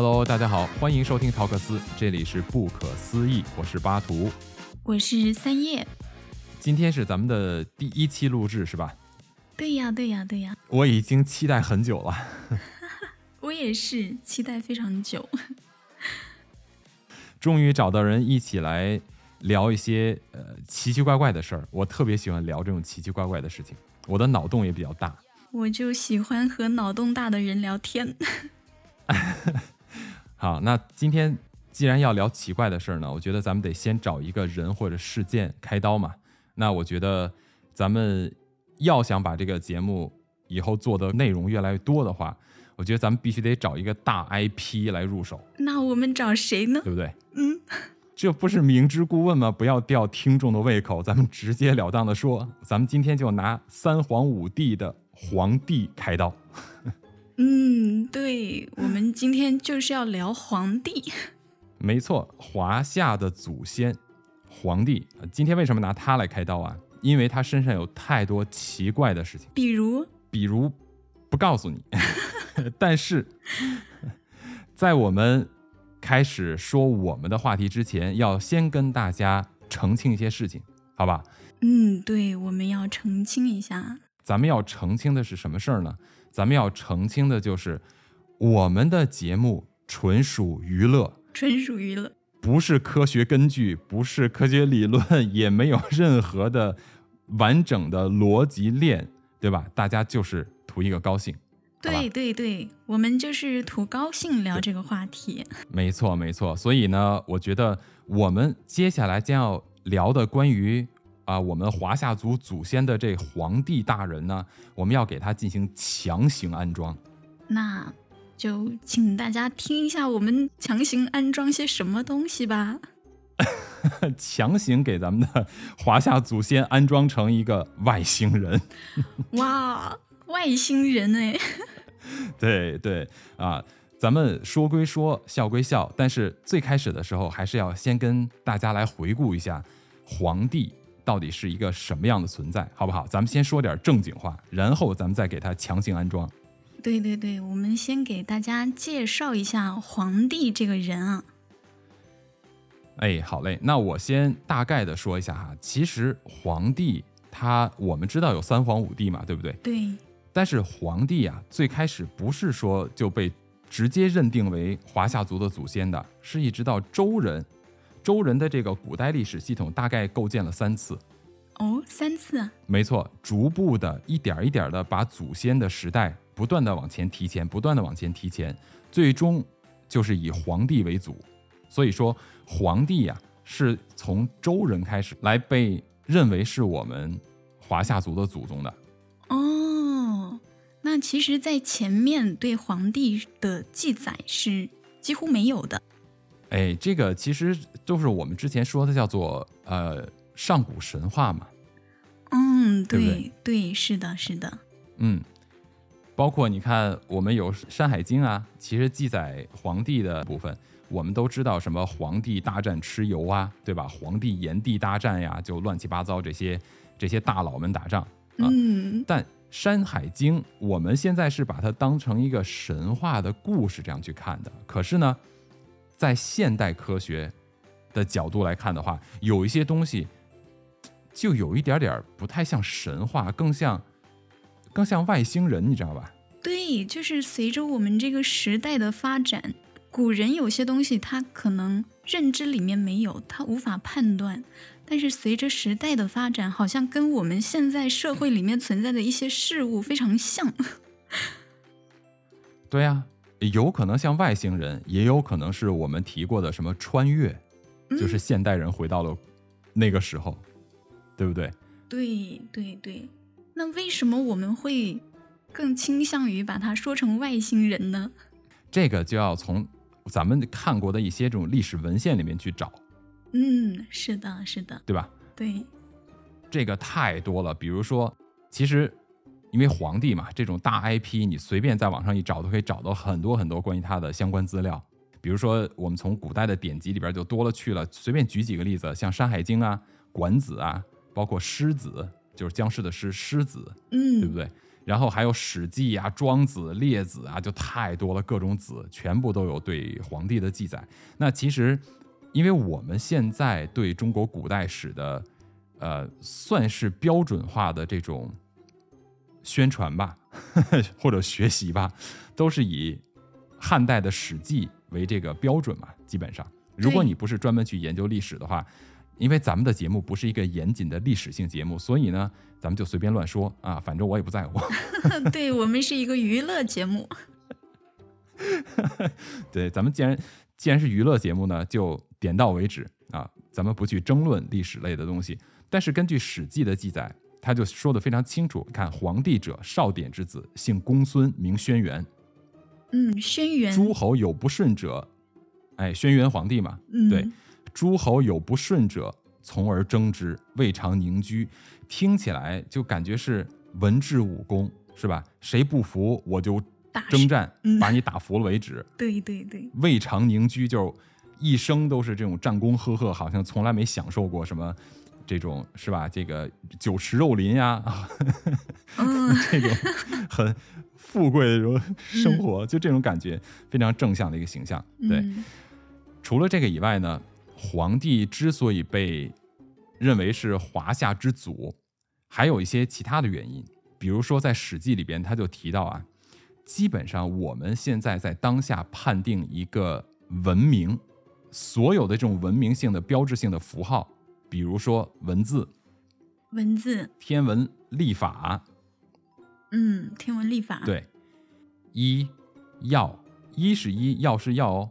Hello，大家好，欢迎收听陶克斯，这里是不可思议，我是巴图，我是三叶。今天是咱们的第一期录制，是吧？对呀，对呀，对呀。我已经期待很久了。我也是期待非常久。终于找到人一起来聊一些呃奇奇怪怪的事儿，我特别喜欢聊这种奇奇怪怪的事情，我的脑洞也比较大。我就喜欢和脑洞大的人聊天。好，那今天既然要聊奇怪的事儿呢，我觉得咱们得先找一个人或者事件开刀嘛。那我觉得咱们要想把这个节目以后做的内容越来越多的话，我觉得咱们必须得找一个大 IP 来入手。那我们找谁呢？对不对？嗯，这不是明知故问吗？不要吊听众的胃口，咱们直截了当的说，咱们今天就拿三皇五帝的皇帝开刀。嗯，对，我们今天就是要聊皇帝。没错，华夏的祖先皇帝，今天为什么拿他来开刀啊？因为他身上有太多奇怪的事情，比如，比如不告诉你。但是在我们开始说我们的话题之前，要先跟大家澄清一些事情，好吧？嗯，对，我们要澄清一下。咱们要澄清的是什么事儿呢？咱们要澄清的就是，我们的节目纯属娱乐，纯属娱乐，不是科学根据，不是科学理论，也没有任何的完整的逻辑链，对吧？大家就是图一个高兴。对对对，我们就是图高兴聊这个话题。没错没错，所以呢，我觉得我们接下来将要聊的关于。啊，我们华夏族祖先的这皇帝大人呢，我们要给他进行强行安装。那就请大家听一下，我们强行安装些什么东西吧。强行给咱们的华夏祖先安装成一个外星人。哇，外星人哎！对对啊，咱们说归说，笑归笑，但是最开始的时候，还是要先跟大家来回顾一下皇帝。到底是一个什么样的存在，好不好？咱们先说点正经话，然后咱们再给他强行安装。对对对，我们先给大家介绍一下皇帝这个人啊。哎，好嘞，那我先大概的说一下哈。其实皇帝他，我们知道有三皇五帝嘛，对不对？对。但是皇帝啊，最开始不是说就被直接认定为华夏族的祖先的，是一直到周人。周人的这个古代历史系统大概构建了三次，哦，三次，没错，逐步的一点一点的把祖先的时代不断的往前提前，不断的往前提前，最终就是以皇帝为祖。所以说，皇帝呀是从周人开始来被认为是我们华夏族的祖宗的。哦，那其实，在前面对皇帝的记载是几乎没有的。哎，这个其实就是我们之前说的叫做呃上古神话嘛。嗯，对对，是的，是的。嗯，包括你看，我们有《山海经》啊，其实记载皇帝的部分，我们都知道什么皇帝大战蚩尤啊，对吧？皇帝炎帝大战呀，就乱七八糟这些这些大佬们打仗啊。嗯。但《山海经》我们现在是把它当成一个神话的故事这样去看的，可是呢？在现代科学的角度来看的话，有一些东西就有一点点不太像神话，更像更像外星人，你知道吧？对，就是随着我们这个时代的发展，古人有些东西他可能认知里面没有，他无法判断，但是随着时代的发展，好像跟我们现在社会里面存在的一些事物非常像。对呀。有可能像外星人，也有可能是我们提过的什么穿越，就是现代人回到了那个时候，对不对？对对对。那为什么我们会更倾向于把它说成外星人呢？这个就要从咱们看过的一些这种历史文献里面去找。嗯，是的，是的，对吧？对。这个太多了，比如说，其实。因为皇帝嘛，这种大 IP，你随便在网上一找，都可以找到很多很多关于他的相关资料。比如说，我们从古代的典籍里边就多了去了。随便举几个例子，像《山海经》啊、《管子》啊，包括《狮子》，就是僵尸的狮，狮子，嗯，对不对？然后还有《史记》啊、《庄子》、《列子》啊，就太多了，各种子全部都有对皇帝的记载。那其实，因为我们现在对中国古代史的，呃，算是标准化的这种宣传吧，或者学习吧，都是以汉代的《史记》为这个标准嘛。基本上，如果你不是专门去研究历史的话，因为咱们的节目不是一个严谨的历史性节目，所以呢，咱们就随便乱说啊，反正我也不在乎。对我们是一个娱乐节目。对，咱们既然既然是娱乐节目呢，就点到为止啊，咱们不去争论历史类的东西。但是根据《史记》的记载，他就说的非常清楚。看，皇帝者，少典之子，姓公孙，名轩辕。嗯，轩辕。诸侯有不顺者，哎，轩辕皇帝嘛，对。诸侯有不顺者，从而争之，未尝宁居。听起来就感觉是文治武功，是吧？谁不服，我就征战，把你打服了为止。对对对，未尝宁居，就一生都是这种战功赫赫，好像从来没享受过什么这种，是吧？这个酒池肉林呀，这种很富贵的这种生活，就这种感觉，非常正向的一个形象。对，除了这个以外呢？皇帝之所以被认为是华夏之祖，还有一些其他的原因。比如说，在《史记》里边，他就提到啊，基本上我们现在在当下判定一个文明，所有的这种文明性的标志性的符号，比如说文字、文字、天文历法，嗯，天文历法，对，医药，医是医，药是药哦。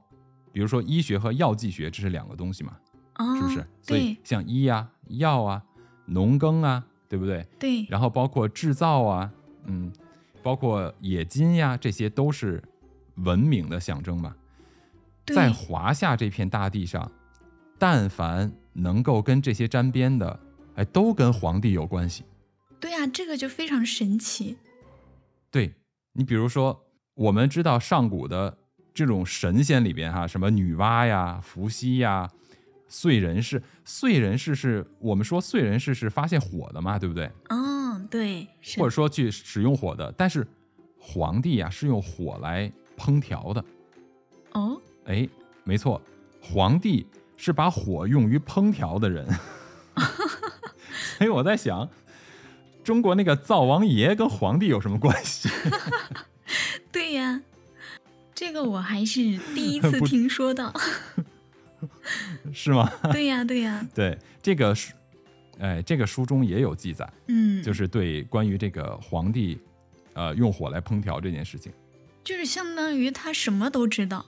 比如说医学和药剂学，这是两个东西嘛，是不是？所以像医呀、药啊、农耕啊，对不对？对。然后包括制造啊，嗯，包括冶金呀，这些都是文明的象征嘛。在华夏这片大地上，但凡能够跟这些沾边的，哎，都跟皇帝有关系。对呀，这个就非常神奇。对你，比如说，我们知道上古的。这种神仙里边哈，什么女娲呀、伏羲呀、燧人氏，燧人氏是我们说燧人氏是发现火的嘛，对不对？嗯，对。或者说去使用火的，但是皇帝呀是用火来烹调的。哦，哎，没错，皇帝是把火用于烹调的人。所以我在想，中国那个灶王爷跟皇帝有什么关系？对呀。这个我还是第一次听说到，是吗？对呀，对呀，对这个书，哎，这个书中也有记载，嗯，就是对关于这个皇帝，呃，用火来烹调这件事情，就是相当于他什么都知道。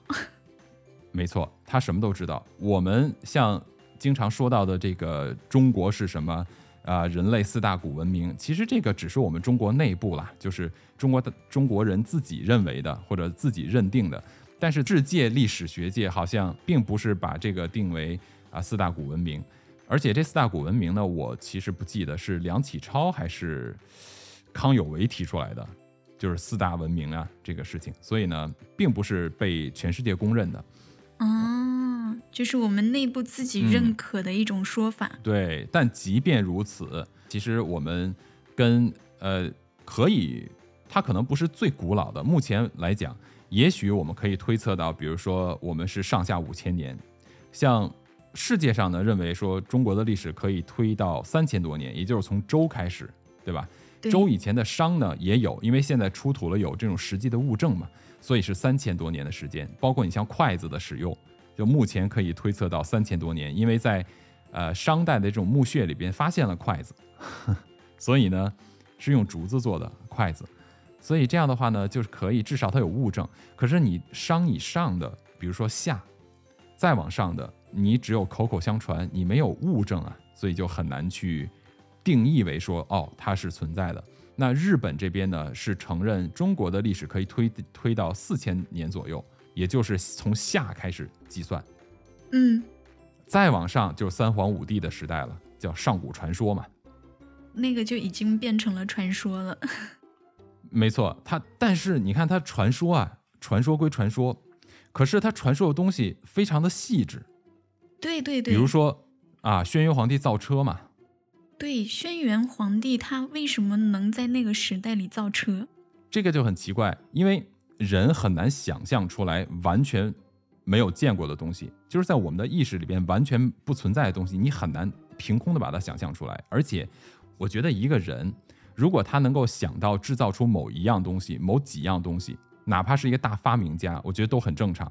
没错，他什么都知道。我们像经常说到的这个中国是什么？啊，人类四大古文明，其实这个只是我们中国内部啦，就是中国的中国人自己认为的或者自己认定的。但是世界历史学界好像并不是把这个定为啊四大古文明，而且这四大古文明呢，我其实不记得是梁启超还是康有为提出来的，就是四大文明啊这个事情，所以呢，并不是被全世界公认的。哦，就是我们内部自己认可的一种说法。对，但即便如此，其实我们跟呃，可以，它可能不是最古老的。目前来讲，也许我们可以推测到，比如说我们是上下五千年，像世界上呢认为说中国的历史可以推到三千多年，也就是从周开始，对吧？周以前的商呢也有，因为现在出土了有这种实际的物证嘛。所以是三千多年的时间，包括你像筷子的使用，就目前可以推测到三千多年，因为在，呃，商代的这种墓穴里边发现了筷子，所以呢是用竹子做的筷子，所以这样的话呢就是可以至少它有物证。可是你商以上的，比如说夏，再往上的，你只有口口相传，你没有物证啊，所以就很难去定义为说哦它是存在的。那日本这边呢，是承认中国的历史可以推推到四千年左右，也就是从夏开始计算。嗯，再往上就是三皇五帝的时代了，叫上古传说嘛。那个就已经变成了传说了。没错，它但是你看它传说啊，传说归传说，可是它传说的东西非常的细致。对对对。比如说啊，轩辕皇帝造车嘛。对，轩辕皇帝他为什么能在那个时代里造车？这个就很奇怪，因为人很难想象出来完全没有见过的东西，就是在我们的意识里边完全不存在的东西，你很难凭空的把它想象出来。而且，我觉得一个人如果他能够想到制造出某一样东西、某几样东西，哪怕是一个大发明家，我觉得都很正常，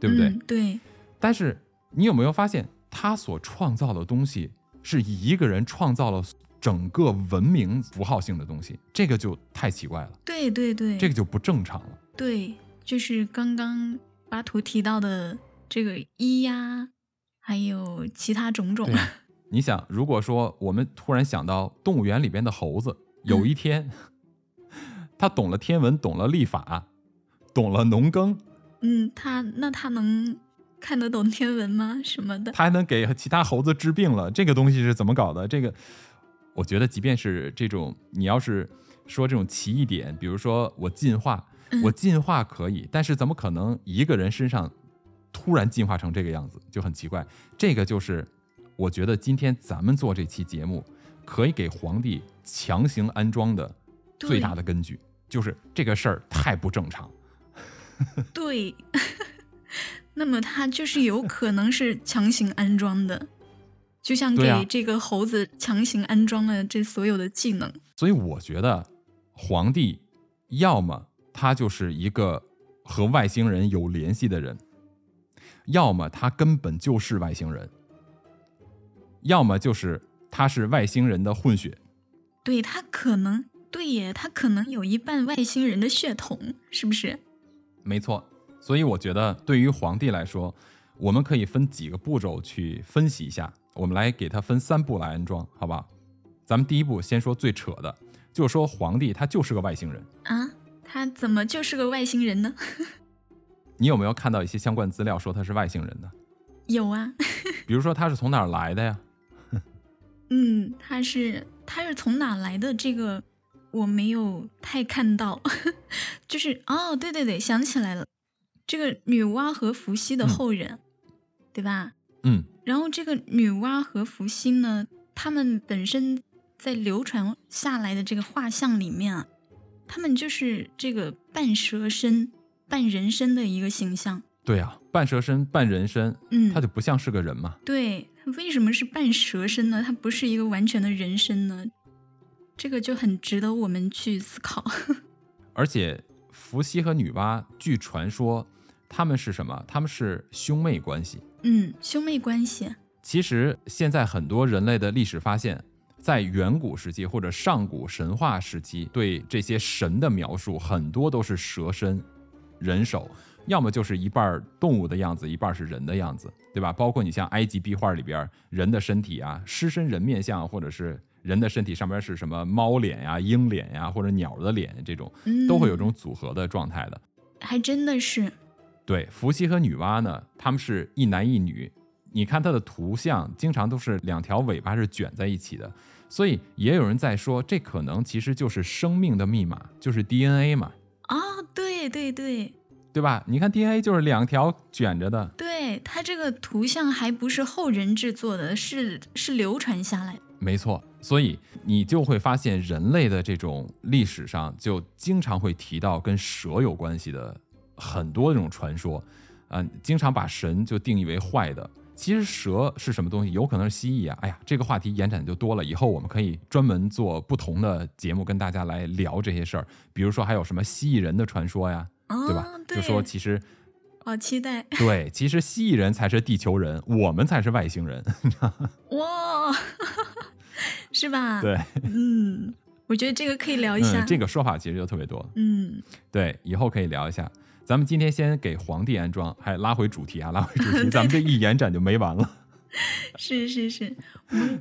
对不对？嗯、对，但是你有没有发现，他所创造的东西是一个人创造了整个文明符号性的东西，这个就太奇怪了，对对对，这个就不正常了。对，就是刚刚巴图提到的这个一呀，还有其他种种。你想，如果说我们突然想到动物园里边的猴子，有一天、他懂了天文，懂了历法，懂了农耕，嗯，他那他能看得懂天文吗？什么的？他还能给其他猴子治病了，这个东西是怎么搞的？这个，我觉得即便是这种，你要是说这种奇异点，比如说我进化，嗯我进化可以，但是怎么可能一个人身上突然进化成这个样子，就很奇怪。这个就是我觉得今天咱们做这期节目，可以给皇帝强行安装的最大的根据，就是这个事儿太不正常。对，那么它就是有 可能是强行安装的，就像给这个猴子强行安装了这所有的技能。所以我觉得皇帝要么他就是一个和外星人有联系的人，要么他根本就是外星人，要么就是他是外星人的混血。对他可能对耶，他可能有一半外星人的血统，是不是？没错，所以我觉得对于皇帝来说，我们可以分几个步骤去分析一下。我们来给他分三步来安装，好不好？咱们第一步先说最扯的，就是说皇帝他就是个外星人。啊，他怎么就是个外星人呢？你有没有看到一些相关资料说他是外星人的？有啊，比如说他是从哪儿来的呀？嗯，他是他是从哪来的？这个我没有太看到，就是哦，对对对，想起来了，这个女娲和伏羲的嗯后人，对吧？嗯，然后这个女娲和伏羲呢，他们本身在流传下来的这个画像里面啊，他们就是这个半蛇身、半人身的一个形象。对啊、半蛇身半人身，嗯，他就不像是个人嘛。对，为什么是半蛇身呢？它不是一个完全的人身呢？这个就很值得我们去思考。而且伏羲和女娲，据传说他们是什么？他们是兄妹关系。嗯，兄妹关系。其实现在很多人类的历史发现，在远古时期或者上古神话时期，对这些神的描述很多都是蛇身、人手，要么就是一半动物的样子，一半是人的样子，对吧？包括你像埃及壁画里边人的身体啊，狮身人面像，或者是人的身体上边是什么猫脸呀、鹰脸呀，或者鸟的脸，这种嗯，都会有这种组合的状态的。还真的是。对，伏羲和女娲呢，他们是一男一女。你看他的图像，经常都是两条尾巴是卷在一起的，所以也有人在说，这可能其实就是生命的密码，就是 DNA 嘛，哦，对对对对吧？你看 DNA 就是两条卷着的，对，它这个图像还不是后人制作的，是是流传下来的。没错。所以你就会发现，人类的这种历史上就经常会提到跟蛇有关系的很多这种传说，啊、经常把神就定义为坏的。其实蛇是什么东西？有可能是蜥蜴啊！哎呀，这个话题延展就多了，以后我们可以专门做不同的节目跟大家来聊这些事儿。比如说还有什么蜥蜴人的传说呀，哦，对吧？就说其实好期待对，其实蜥蜴人才是地球人，我们才是外星人。哇，是吧？，对，嗯，我觉得这个可以聊一下。嗯，这个说法其实就特别多。嗯，对，以后可以聊一下。咱们今天先给皇帝安装，还拉回主题啊，拉回主题，咱们这一延展就没完了。是是是，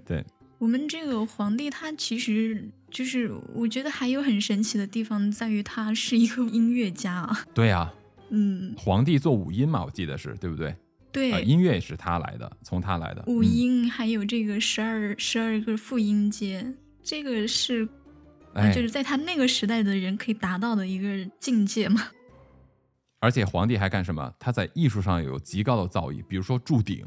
对，我们这个皇帝他其实就是，我觉得还有很神奇的地方在于他是一个音乐家啊。对啊、嗯，皇帝做五音嘛，我记得是对不对？对，啊，音乐也是他来的，从他来的。五嗯音还有这个十二十二个复音阶，这个是、就是在他那个时代的人可以达到的一个境界嘛。而且皇帝还干什么？他在艺术上有极高的造诣，比如说铸鼎，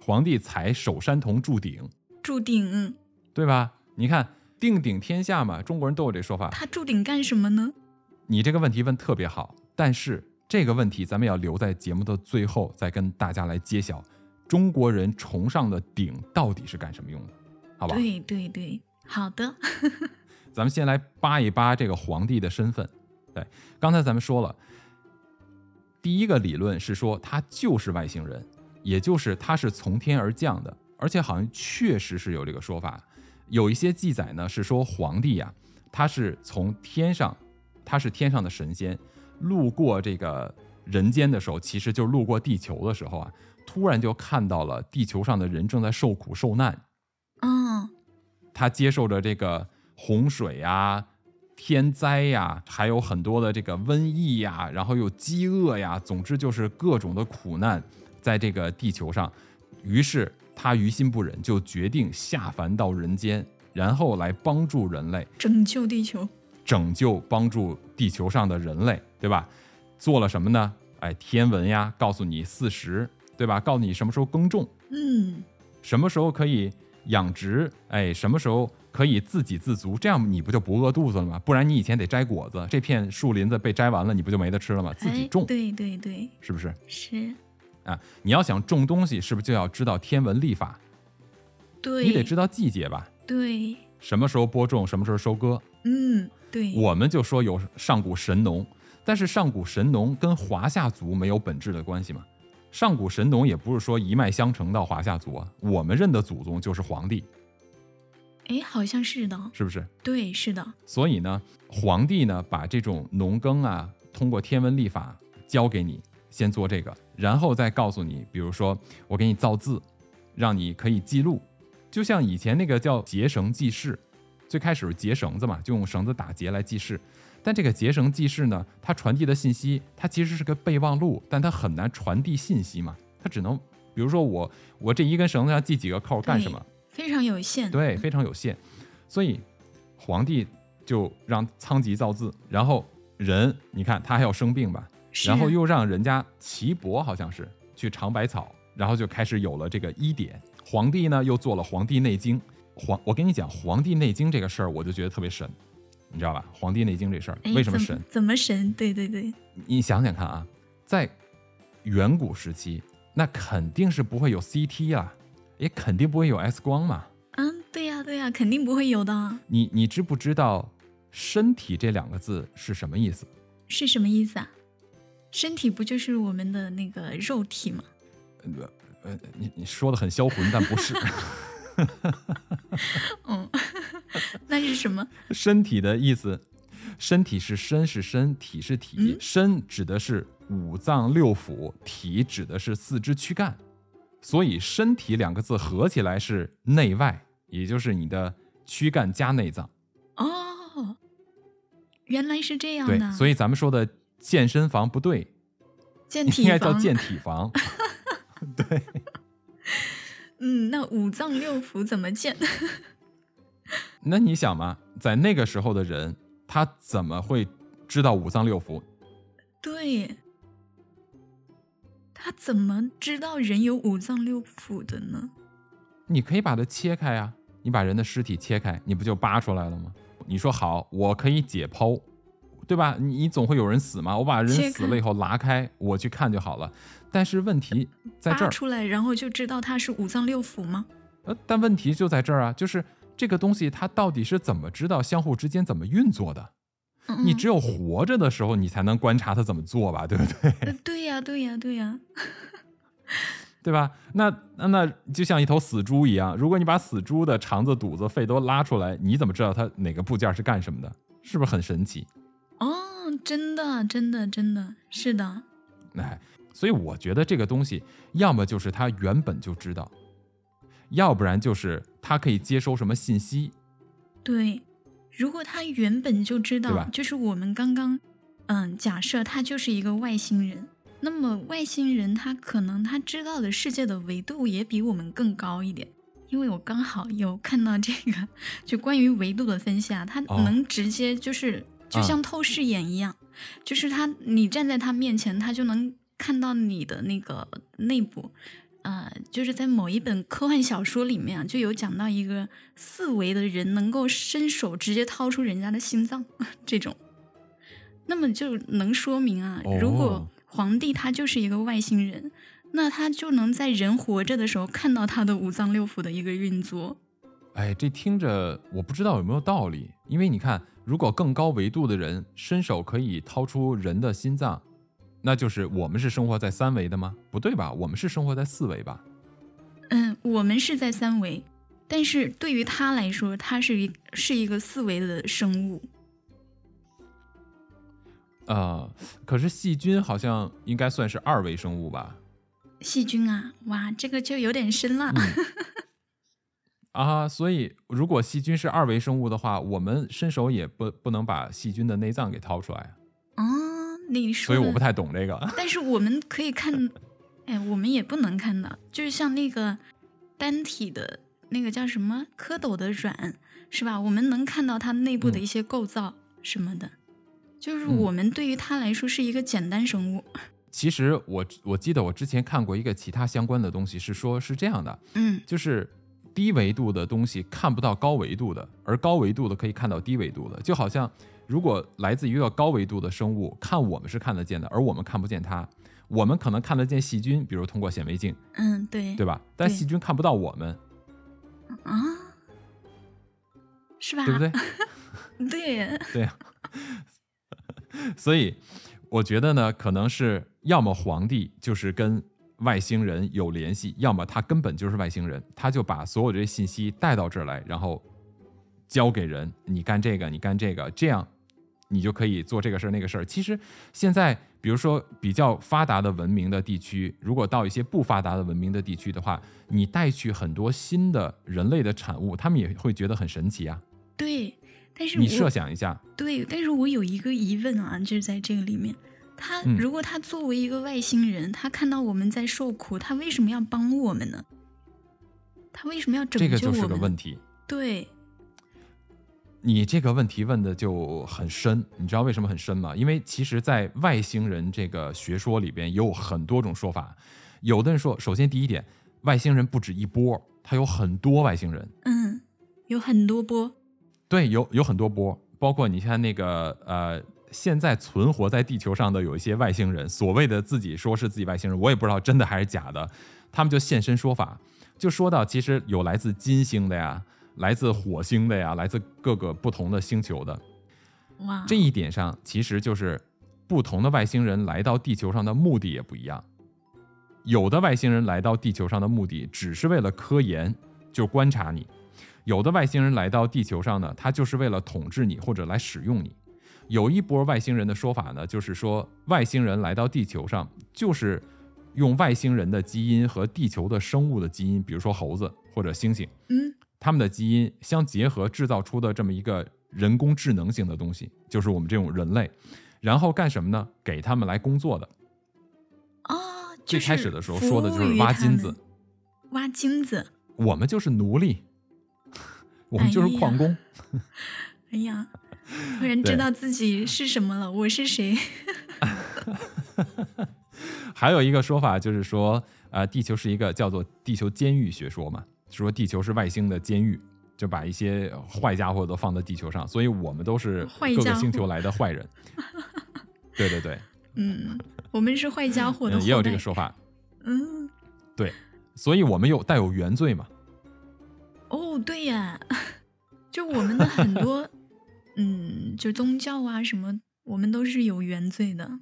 皇帝采首山铜铸鼎，铸鼎，对吧？你看定鼎天下嘛，中国人都有这说法。他铸鼎干什么呢？你这个问题问特别好，但是这个问题咱们要留在节目的最后再跟大家来揭晓，中国人崇尚的鼎到底是干什么用的，好吧？对对对，好的。咱们先来扒一扒这个皇帝的身份。对，刚才咱们说了，第一个理论是说他就是外星人，也就是他是从天而降的，而且好像确实是有这个说法。有一些记载呢是说皇帝呀，他是从天上，他是天上的神仙，路过这个人间的时候，其实就路过地球的时候啊，突然就看到了地球上的人正在受苦受难。嗯，他接受着这个洪水呀、天灾呀，还有很多的这个瘟疫呀，然后又饥饿呀，总之就是各种的苦难在这个地球上。于是他于心不忍，就决定下凡到人间，然后来帮助人类，拯救地球。拯救帮助地球上的人类，对吧？做了什么呢？哎，天文呀，告诉你四时，对吧？告诉你什么时候耕种，嗯，什么时候可以养殖，哎，什么时候可以自给自足，这样你不就不饿肚子了吗？不然你以前得摘果子，这片树林子被摘完了，你不就没得吃了吗？自己哎种，对对对，是不是是，啊？你要想种东西，是不是就要知道天文历法？对，你得知道季节吧？对，什么时候播种，什么时候收割？嗯，对，我们就说有上古神农，但是上古神农跟华夏族没有本质的关系嘛。上古神农也不是说一脉相承到华夏族啊，我们认的祖宗就是皇帝，哎，好像是的，是不是？对，是的，所以呢，皇帝呢把这种农耕啊，通过天文历法教给你，先做这个，然后再告诉你，比如说我给你造字，让你可以记录，就像以前那个叫结绳记事，最开始是结绳子嘛，就用绳子打结来记事。但这个结绳记事呢，它传递的信息，它其实是个备忘录，但它很难传递信息嘛，它只能，比如说我我这一根绳子上系几个扣干什么？非常有限。对，非常有限。所以皇帝就让仓颉造字，然后人你看他还要生病吧，然后又让人家岐伯好像是去尝百草，然后就开始有了这个医典。皇帝呢又做了《黄帝内经》，皇我跟你讲《黄帝内经》这个事儿，我就觉得特别神，你知道吧？《黄帝内经》这事儿哎为什么神？怎怎么神？对对对，你想想看啊，在远古时期，那肯定是不会有 CT 啦，也肯定不会有 X 光嘛。嗯，对呀对呀，肯定不会有的。你你知不知道“身体”这两个字是什么意思？是什么意思啊？身体不就是我们的那个肉体吗？呃，你你说的很销魂，但不是。嗯 那是什么？身体的意思，身体是身是身，体是体。嗯身指的是五脏六腑，体指的是四肢躯干。所以“身体”两个字合起来是内外，也就是你的躯干加内脏。哦，原来是这样对的。，所以咱们说的健身房不对，健体应该叫。健体房。对。嗯，那五脏六腑怎么健？那你想嘛，在那个时候的人，他怎么会知道五脏六腑？对，他怎么知道人有五脏六腑的呢？你可以把它切开啊，你把人的尸体切开，你不就扒出来了吗？你说好，我可以解剖，对吧？你你总会有人死嘛，我把人死了以后拉开，我去看就好了。但是问题在这儿，扒出来，然后就知道它是五脏六腑吗？呃，但问题就在这儿啊，就是这个东西它到底是怎么知道相互之间怎么运作的？嗯你只有活着的时候，你才能观察它怎么做吧，对不对？呃对呀，对呀，对呀。对吧？那那那就像一头死猪一样，如果你把死猪的肠子、肚子、肺都拉出来，你怎么知道它哪个部件是干什么的？是不是很神奇？哦，真的，真的，真的是的。哎，所以我觉得这个东西，要么就是它原本就知道，要不然就是它可以接收什么信息。对，如果他原本就知道，就是我们刚刚，嗯，假设他就是一个外星人，那么外星人他可能他知道的世界的维度也比我们更高一点。因为我刚好有看到这个，就关于维度的分析啊，他哦能直接就是就啊像透视眼一样，就是他你站在他面前，他就能看到你的那个内部，呃，就是在某一本科幻小说里面啊，就有讲到一个四维的人能够伸手直接掏出人家的心脏 这种，那么就能说明啊，如果哦皇帝他就是一个外星人，那他就能在人活着的时候看到他的五脏六腑的一个运作。哎，这听着我不知道有没有道理，因为你看，如果更高维度的人伸手可以掏出人的心脏，那就是我们是生活在三维的吗？不对吧？我们是生活在四维吧？嗯，我们是在三维，但是对于他来说，他是一是一个四维的生物。呃，可是细菌好像应该算是二维生物吧？细菌啊，哇，这个就有点深了。啊，所以如果细菌是二维生物的话，我们伸手也不不能把细菌的内脏给掏出来，哦，你说的，所以我不太懂这个。但是我们可以看，哎，我们也不能看到，就是像那个单体的那个叫什么蝌蚪的卵，是吧？我们能看到它内部的一些构造什么的，就是嗯我们对于它来说是一个简单生物。其实我我记得我之前看过一个其他相关的东西，是说是这样的，嗯就是低维度的东西看不到高维度的，而高维度的可以看到低维度的，就好像如果来自于一个高维度的生物，看我们是看得见的，而我们看不见它。我们可能看得见细菌，比如通过显微镜，嗯，对对吧？但细菌看不到我们，啊，是吧？对不对？对，对、所以我觉得呢，可能是要么皇帝就是跟外星人有联系，要么他根本就是外星人，他就把所有这些信息带到这儿来，然后交给人，你干这个，你干这个，这样你就可以做这个事儿那个事儿。其实现在，比如说比较发达的文明的地区，如果到一些不发达的文明的地区的话，你带去很多新的人类的产物，他们也会觉得很神奇啊。对，但是你我设想一下，对，但是我有一个疑问啊，就是在这个里面，他嗯如果他作为一个外星人，他看到我们在受苦，他为什么要帮我们呢？他为什么要拯这个就是救我们呢？个问题。对，你这个问题问的就很深，你知道为什么很深吗？因为其实，在外星人这个学说里边有很多种说法。有的人说，首先第一点，外星人不止一波，它有很多外星人。嗯，有很多波，对，有有很多波，包括你看那个呃，现在存活在地球上的有一些外星人，所谓的自己说是自己外星人，我也不知道真的还是假的，他们就现身说法，就说到其实有来自金星的呀，来自火星的呀，来自各个不同的星球的。哇，这一点上，其实就是不同的外星人来到地球上的目的也不一样。有的外星人来到地球上的目的只是为了科研，就观察你；有的外星人来到地球上呢，他就是为了统治你或者来使用你。有一波外星人的说法呢，就是说外星人来到地球上，就是用外星人的基因和地球的生物的基因，比如说猴子或者猩猩，嗯，他们的基因相结合制造出的这么一个人工智能性的东西，就是我们这种人类，然后干什么呢？给他们来工作的。哦，最开始的时候说的就是挖金子，挖金子，我们就是奴隶，我们就是矿工。哎呀，突然知道自己是什么了，我是谁？还有一个说法就是说，呃，地球是一个叫做地球监狱学说嘛，说地球是外星的监狱，就把一些坏家伙都放在地球上，所以我们都是各坏家伙个星球来的坏人。对对对，嗯，我们是坏家伙的嗯也有这个说法，嗯，对所以我们有带有原罪嘛。哦，对呀，就我们的很多，嗯，就宗教啊什么，我们都是有原罪的。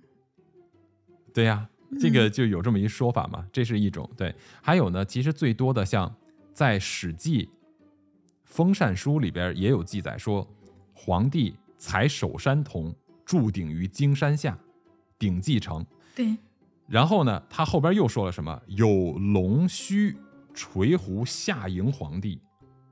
对呀、这个嗯就有这么一说法嘛，这是一种对。还有呢，其实最多的像在《史记·封禅书》里边也有记载说，皇帝采首山铜，铸鼎于荆山下，鼎继成。对，然后呢，他后边又说了什么？有龙须垂壶下迎皇帝。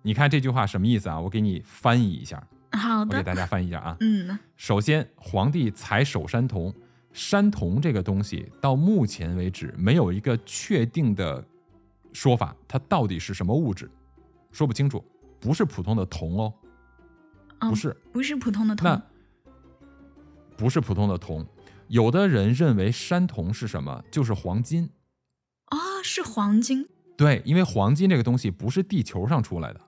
你看这句话什么意思啊？我给你翻译一下，好的，我给大家翻译一下啊。嗯，首先，皇帝采首山铜，山铜这个东西到目前为止没有一个确定的说法，它到底是什么物质，说不清楚，不是普通的铜哦，哦不是，不是普通的铜那，不是普通的铜。有的人认为山铜是什么？就是黄金。哦，是黄金。对，因为黄金这个东西不是地球上出来的，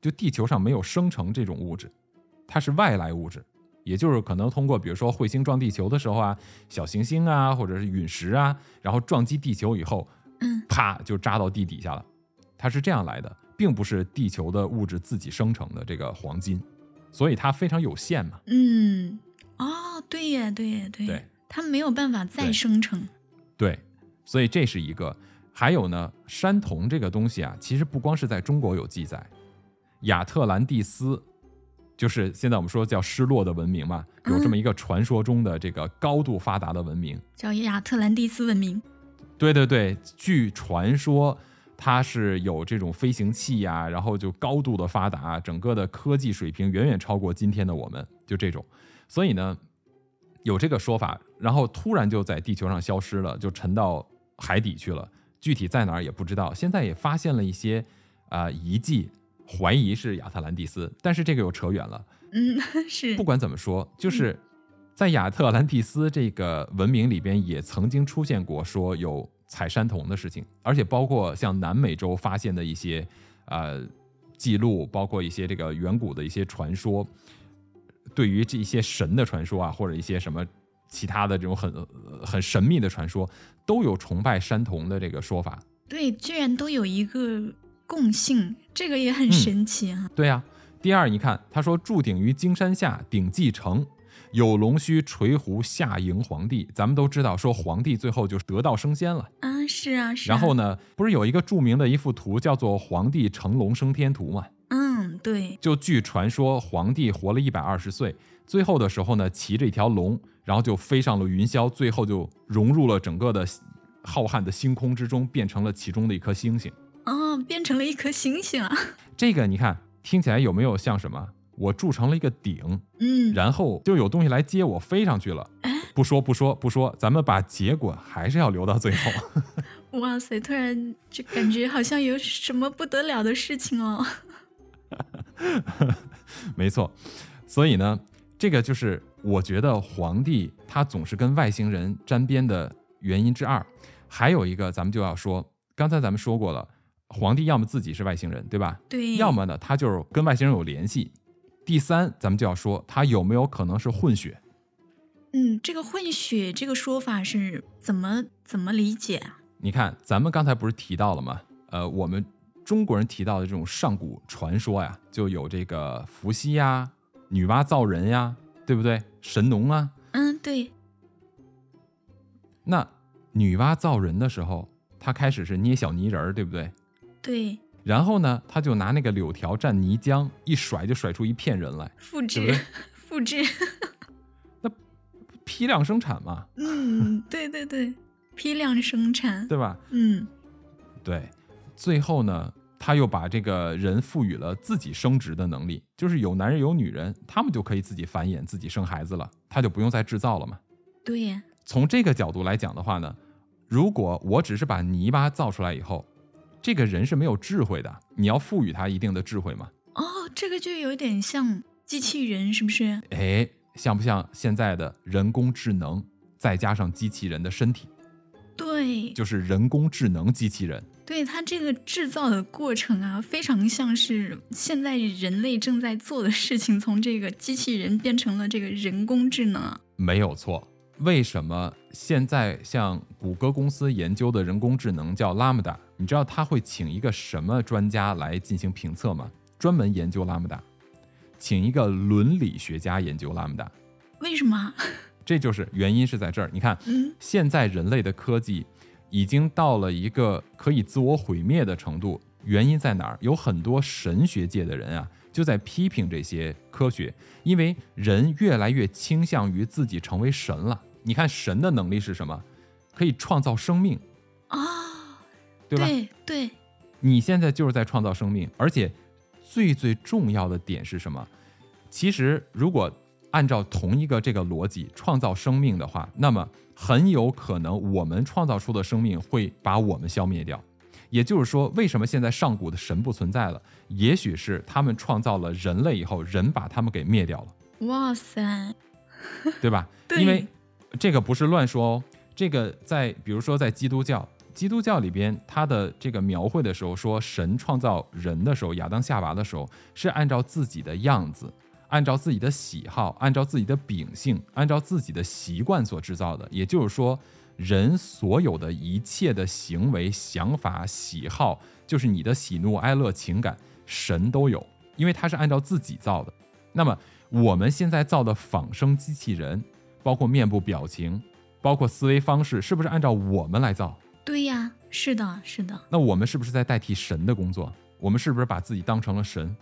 就地球上没有生成这种物质，它是外来物质，也就是可能通过比如说彗星撞地球的时候啊，小行星啊或者是陨石啊，然后撞击地球以后，嗯，啪就扎到地底下了，它是这样来的，并不是地球的物质自己生成的这个黄金，所以它非常有限嘛。嗯，哦，对呀，对呀，对，对它没有办法再生成。对，所以这是一个。还有呢，山铜这个东西啊，其实不光是在中国有记载，亚特兰蒂斯，就是现在我们说叫失落的文明嘛，有这么一个传说中的这个高度发达的文明。叫亚特兰蒂斯文明。对对对，据传说它是有这种飞行器呀、然后就高度的发达，整个的科技水平远远超过今天的我们，就这种。所以呢，有这个说法，然后突然就在地球上消失了，就沉到海底去了，具体在哪儿也不知道。现在也发现了一些啊、呃遗迹，怀疑是亚特兰蒂斯，但是这个又扯远了。嗯，是不管怎么说，就是在亚特兰蒂斯这个文明里边，也曾经出现过说有采山铜的事情，而且包括像南美洲发现的一些呃记录，包括一些这个远古的一些传说，对于这一些神的传说啊，或者一些什么其他的这种很呃很神秘的传说，都有崇拜山铜的这个说法。对，居然都有一个共性，这个也很嗯神奇啊。对呀、第二，你看他说驻顶于金山下，顶既成，有龙须垂壶下迎皇帝。咱们都知道，说皇帝最后就得道升仙了。啊，是啊，是啊。然后？呢，不是有一个著名的一幅图叫做《皇帝乘龙升天图》吗？嗯，对，就据传说，皇帝活了一百二十岁，最后的时候呢，骑着一条龙，然后就飞上了云霄，最后就融入了整个的浩瀚的星空之中，变成了其中的一颗星星。哦，变成了一颗星星啊。这个你看听起来有没有像什么？我铸成了一个顶，嗯，然后就有东西来接我飞上去了。不说不说不说，咱们把结果还是要留到最后。哇塞，突然就感觉好像有什么不得了的事情哦。没错，所以呢，这个就是我觉得皇帝他总是跟外星人沾边的原因之二。还有一个，咱们就要说，刚才咱们说过了，皇帝要么自己是外星人，对吧？对，要么呢，他就是跟外星人有联系。第三，咱们就要说他有没有可能是混血。嗯，这个混血这个说法是怎么怎么理解啊？你看，咱们刚才不是提到了吗？呃，我们中国人提到的这种上古传说呀，就有这个伏羲呀、女娲造人呀，对不对？神农啊，嗯，对，那女娲造人的时候，她开始是捏小泥人儿，对不对？对，然后呢，他就拿那个柳条蘸泥浆一甩，就甩出一片人来，复制对不对？复制，批量生产嘛，嗯，对对对，批量生产，对吧？嗯，对，最后呢，他又把这个人赋予了自己生殖的能力，就是有男人有女人，他们就可以自己繁衍、自己生孩子了，他就不用再制造了嘛。对呀，从这个角度来讲的话呢，如果我只是把泥巴造出来以后，这个人是没有智慧的，你要赋予他一定的智慧嘛？哦，这个就有点像机器人，是不是？哎，像不像现在的人工智能再加上机器人的身体，对，就是人工智能机器人？对它这个制造的过程啊，非常像是现在人类正在做的事情，从这个机器人变成了这个人工智能啊。没有错。为什么现在像谷歌公司研究的人工智能叫 Lambda？你知道他会请一个什么专家来进行评测吗？专门研究 Lambda，请一个伦理学家研究 Lambda。为什么啊？这就是原因是在这儿。你看，嗯，现在人类的科技已经到了一个可以自我毁灭的程度，原因在哪儿？有很多神学界的人啊，就在批评这些科学，因为人越来越倾向于自己成为神了。你看，神的能力是什么？可以创造生命，哦，对吧？对对，你现在就是在创造生命，而且最最重要的点是什么？其实，如果按照同一个这个逻辑创造生命的话，那么很有可能我们创造出的生命会把我们消灭掉。也就是说，为什么现在上古的神不存在了？也许是他们创造了人类以后，人把他们给灭掉了，哇塞，对吧？对因为这个不是乱说哦，这个在比如说在基督教，基督教里边，它的这个描绘的时候说，神创造人的时候，亚当夏娃的时候，是按照自己的样子，按照自己的喜好，按照自己的秉性，按照自己的习惯所制造的。也就是说，人所有的一切的行为、想法、喜好，就是你的喜怒哀乐情感，神都有，因为他是按照自己造的。那么我们现在造的仿生机器人，包括面部表情，包括思维方式，是不是按照我们来造？对呀，是的，是的。那我们是不是在代替神的工作？我们是不是把自己当成了神？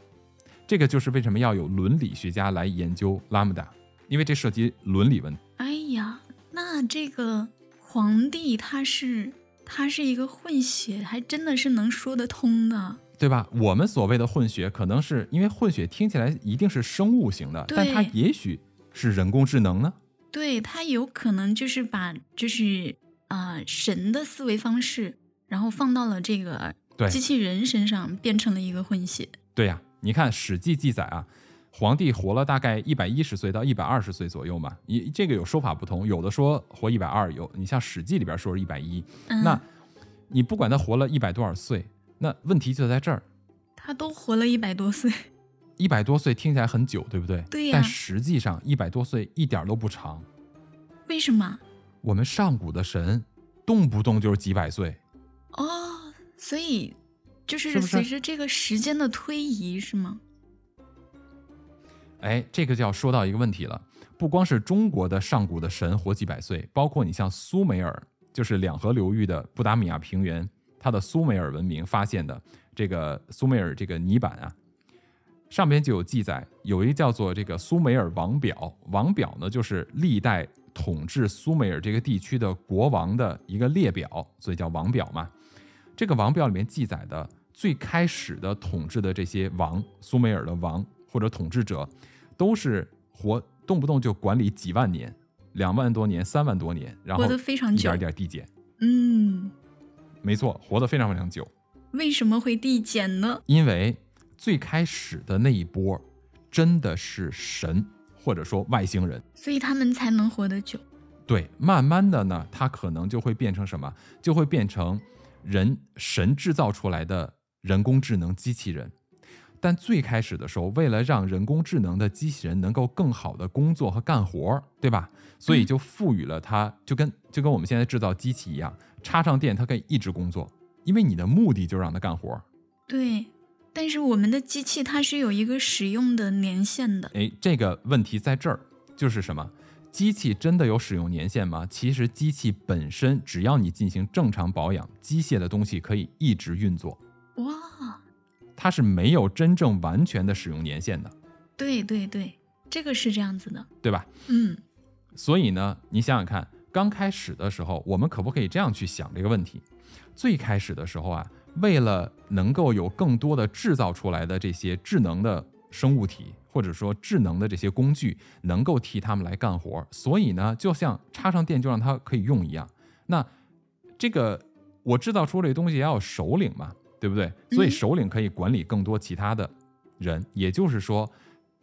这个就是为什么要有伦理学家来研究拉姆达，因为这涉及伦理问题。哎呀，那这个皇帝他是他是一个混血，还真的是能说得通的，对吧？我们所谓的混血，可能是因为混血听起来一定是生物型的，但他也许是人工智能呢？对他有可能就是把就是啊、呃神的思维方式，然后放到了这个对机器人身上，变成了一个混血。对呀、你看《史记》记载啊，皇帝活了大概一百一十岁到一百二十岁左右嘛，你这个有说法不同，有的说活一百二，有你像《史记》里边说是一百一，嗯，那你不管他活了一百多少岁，那问题就在这儿，他都活了一百多岁，一百多岁听起来很久，对不对？对呀但实际上一百多岁一点都不长。为什么？我们上古的神，动不动就是几百岁。哦，所以就是随着这个时间的推移，是吗？哎，这个就要说到一个问题了，不光是中国的上古的神活几百岁，包括你像苏美尔，就是两河流域的布达米亚平原，它的苏美尔文明发现的这个苏美尔这个泥板啊，上边就有记载，有一个叫做这个苏美尔王表，王表呢就是历代统治苏美尔这个地区的国王的一个列表，所以叫王表嘛。这个王表里面记载的最开始的统治的这些王，苏美尔的王或者统治者，都是活动不动就管理几万年、两万多年、三万多年，然后活得非常久一点一点递减。嗯，没错，活得非常非常久。为什么会递减呢？因为最开始的那一波真的是神或者说外星人。所以他们才能活得久。对，慢慢的呢，它可能就会变成什么？就会变成人神制造出来的人工智能机器人。但最开始的时候，为了让人工智能的机器人能够更好的工作和干活儿，对吧？所以就赋予了它，就跟就跟我们现在制造机器一样，插上电它可以一直工作，因为你的目的就让它干活儿。对，但是我们的机器它是有一个使用的年限的。哎，这个问题在这儿，就是什么？机器真的有使用年限吗？其实机器本身，只要你进行正常保养，机械的东西可以一直运作，哇，它是没有真正完全的使用年限的，对对对，这个是这样子的。对吧？嗯，所以呢，你想想看，刚开始的时候，我们可不可以这样去想这个问题？最开始的时候啊，为了能够有更多的制造出来的这些智能的生物体，或者说智能的这些工具，能够替他们来干活，所以呢，就像插上电就让它可以用一样。那这个我制造出这东西也要有首领嘛，对不对？所以嗯首领可以管理更多其他的人，也就是说，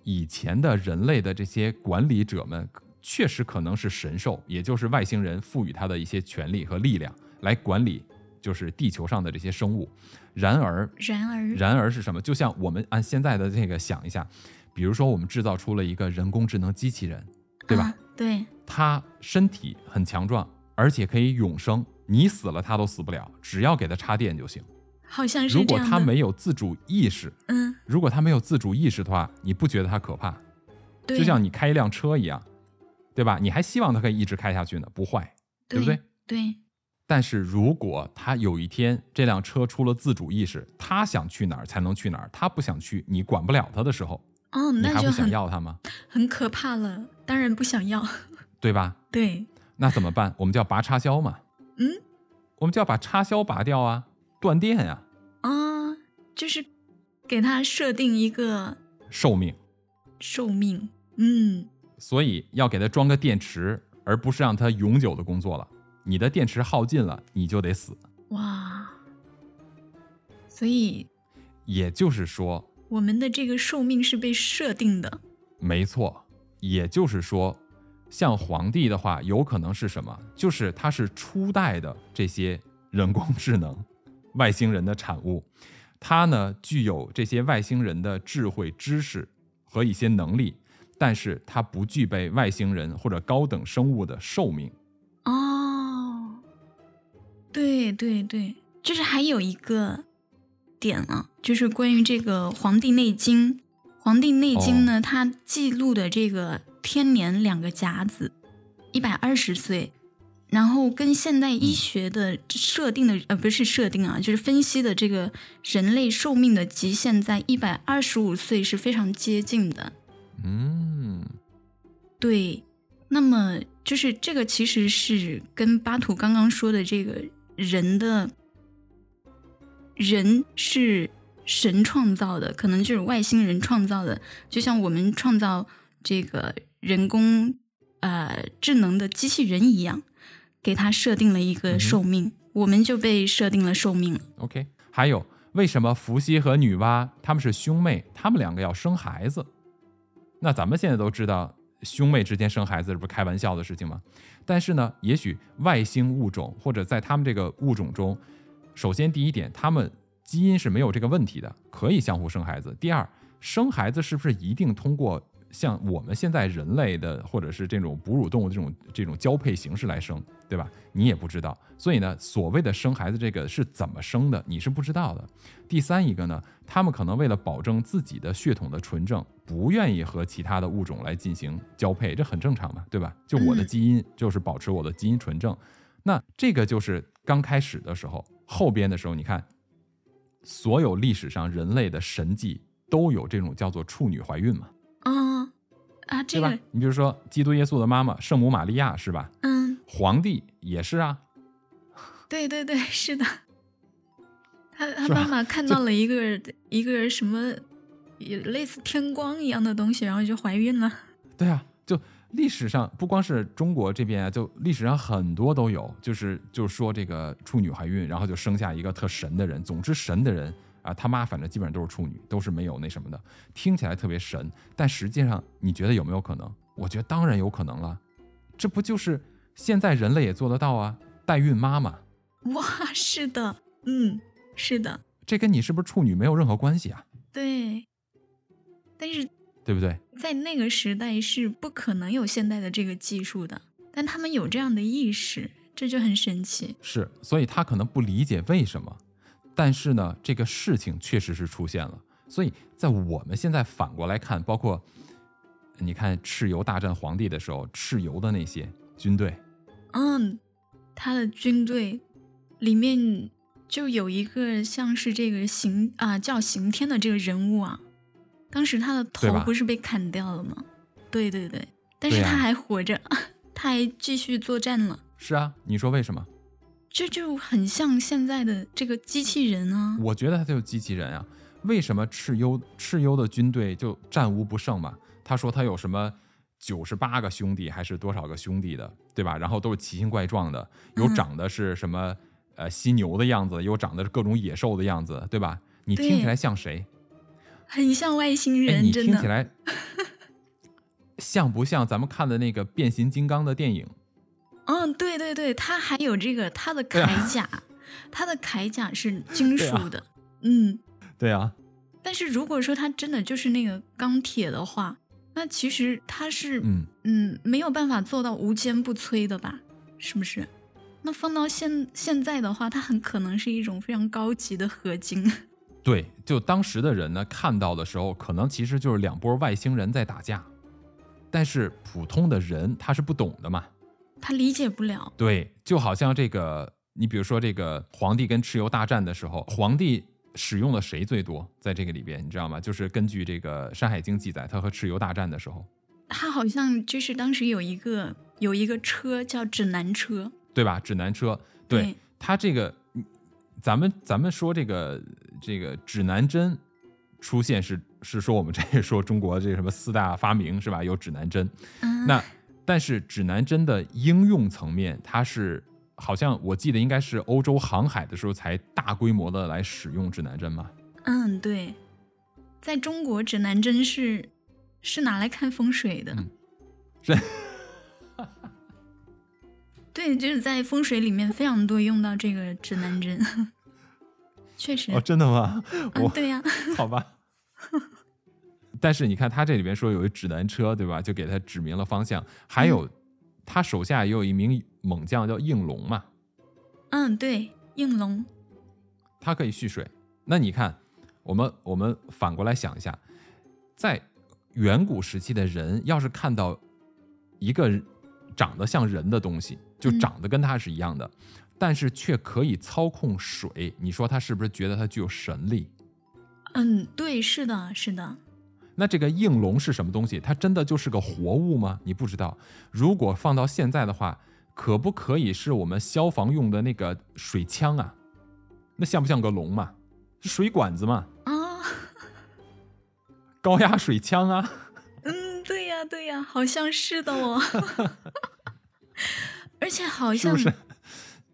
以前的人类的这些管理者们确实可能是神兽，也就是外星人赋予他的一些权利和力量来管理，就是地球上的这些生物。然而，然而，然而是什么？就像我们按现在的这个想一下，比如说我们制造出了一个人工智能机器人，对吧？啊对，它身体很强壮，而且可以永生，你死了它都死不了，只要给它插电就行。好像是如果这样的。它没有自主意识，嗯，如果它没有自主意识的话，你不觉得它可怕？对，就像你开一辆车一样，对吧？你还希望它可以一直开下去呢，不坏，对不对？对，但是如果他有一天这辆车出了自主意识，他想去哪儿才能去哪儿，他不想去，你管不了他的时候，哦，你还不想那就很要他吗？很可怕了，当然不想要。对吧？对，那怎么办？我们就要拔插销嘛，嗯我们就要把插销拔掉啊，断电呀、啊，就是给他设定一个寿命，寿命。嗯，所以要给它装个电池，而不是让它永久的工作了。你的电池耗尽了，你就得死。哇，所以也就是说，我们的这个寿命是被设定的。没错，也就是说，像皇帝的话，有可能是什么？就是他是初代的这些人工智能，外星人的产物。他呢具有这些外星人的智慧、知识和一些能力，但是他不具备外星人或者高等生物的寿命。哦，对对对，就是还有一个点啊，就是关于这个《黄帝内经》。《黄帝内经》呢，它记录的这个天年两个甲子，一百二十岁。然后跟现代医学的设定的呃不是设定啊，就是分析的这个人类寿命的极限在一百二十五岁是非常接近的。嗯，对。那么就是这个其实是跟巴图刚刚说的这个人的，人是神创造的，可能就是外星人创造的，就像我们创造这个人工呃智能的机器人一样。给他设定了一个寿命，我们就被设定了寿命了。OK，还有为什么伏羲和女娲他们是兄妹，他们两个要生孩子？那咱们现在都知道，兄妹之间生孩子这不是开玩笑的事情吗？但是呢，也许外星物种或者在他们这个物种中，首先第一点，他们基因是没有这个问题的，可以相互生孩子。第二，生孩子是不是一定通过？像我们现在人类的，或者是这种哺乳动物这种这种交配形式来生，对吧？你也不知道，所以呢，所谓的生孩子这个是怎么生的，你是不知道的。第三一个呢，他们可能为了保证自己的血统的纯正，不愿意和其他的物种来进行交配，这很正常嘛，对吧？就我的基因就是保持我的基因纯正，那这个就是刚开始的时候，后边的时候，你看，所有历史上人类的神迹都有这种叫做处女怀孕嘛。啊，这个你比如说，基督耶稣的妈妈圣母玛利亚是吧？嗯，皇帝也是啊。对对对，是的。他他妈妈看到了一个一个什么，也类似天光一样的东西，然后就怀孕了。对啊，就历史上不光是中国这边啊，就历史上很多都有，就是就是说这个处女怀孕，然后就生下一个特神的人。总之，神的人。啊，他妈反正基本上都是处女，都是没有那什么的，听起来特别神，但实际上你觉得有没有可能？我觉得当然有可能了，这不就是现在人类也做得到啊？代孕妈妈，哇，是的，嗯，是的，这跟你是不是处女没有任何关系啊？对，但是对不对？在那个时代是不可能有现代的这个技术的，但他们有这样的意识，这就很神奇。是，所以他可能不理解为什么。但是呢，这个事情确实是出现了，所以在我们现在反过来看，包括你看蚩尤大战黄帝的时候，蚩尤的那些军队，嗯，他的军队里面就有一个像是这个刑啊叫刑天的这个人物啊，当时他的头不是被砍掉了吗？对对对，但是他还活着，他还继续作战了。是啊，你说为什么？这就很像现在的这个机器人啊！我觉得他就是机器人啊！为什么蚩尤蚩尤的军队就战无不胜嘛？他说他有什么九十八个兄弟还是多少个兄弟的，对吧？然后都是奇形怪状的，有长得是什么呃犀牛的样子，有长得是各种野兽的样子，对吧？你听起来像谁？很像外星人，你听起来 像不像咱们看的那个变形金刚的电影？嗯，对对对，他还有这个他的铠甲，他的铠甲是金属的，嗯，对啊。但是如果说他真的就是那个钢铁的话，那其实他是嗯嗯没有办法做到无坚不摧的吧？是不是？那放到现现在的话，它很可能是一种非常高级的合金。对，就当时的人呢看到的时候，可能其实就是两波外星人在打架，但是普通的人他是不懂的嘛。他理解不了，对，就好像这个，你比如说这个皇帝跟蚩尤大战的时候，皇帝使用了谁最多？在这个里边，你知道吗？就是根据这个《山海经》记载，他和蚩尤大战的时候，他好像就是当时有一个有一个车叫指南车，对吧？指南车，对他这个，咱们咱们说这个这个指南针出现是是说我们这说中国这什么四大发明是吧？有指南针，那。但是指南针的应用层面，它是好像我记得应该是欧洲航海的时候才大规模的来使用指南针嘛。嗯，对，在中国指南针是是拿来看风水的。是，对，就是在风水里面非常多用到这个指南针，确实。哦，真的吗？我对呀。好吧。但是你看他这里边说有一指南车，对吧？就给他指明了方向。还有他手下也有一名猛将叫应龙嘛。嗯，对，应龙。他可以蓄水。那你看，我们我们反过来想一下，在远古时期的人，要是看到一个长得像人的东西，就长得跟他是一样的，但是却可以操控水，你说他是不是觉得他具有神力？嗯，对，是的，是的。那这个应龙是什么东西？它真的就是个活物吗？你不知道。如果放到现在的话，可不可以是我们消防用的那个水枪啊？那像不像个龙嘛？是水管子嘛？啊，高压水枪啊？嗯，对呀，对呀，好像是的哦。而且好像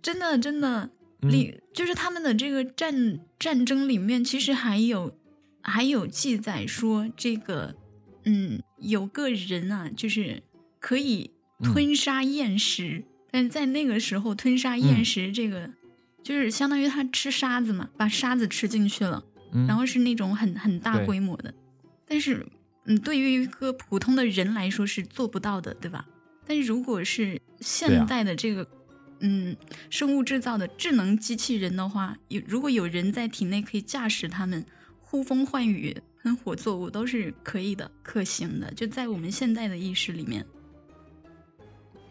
真的真的里就是他们的这个战战争里面，其实还有。还有记载说，这个，嗯，有个人啊，就是可以吞沙咽石，但是在那个时候吞沙咽石，这个就是相当于他吃沙子嘛，把沙子吃进去了，然后是那种很很大规模的，但是，嗯，对于一个普通的人来说是做不到的，对吧？但是如果是现代的这个，嗯，生物制造的智能机器人的话，有如果有人在体内可以驾驶他们。呼风唤雨、喷火作物都是可以的、可行的，就在我们现代的意识里面，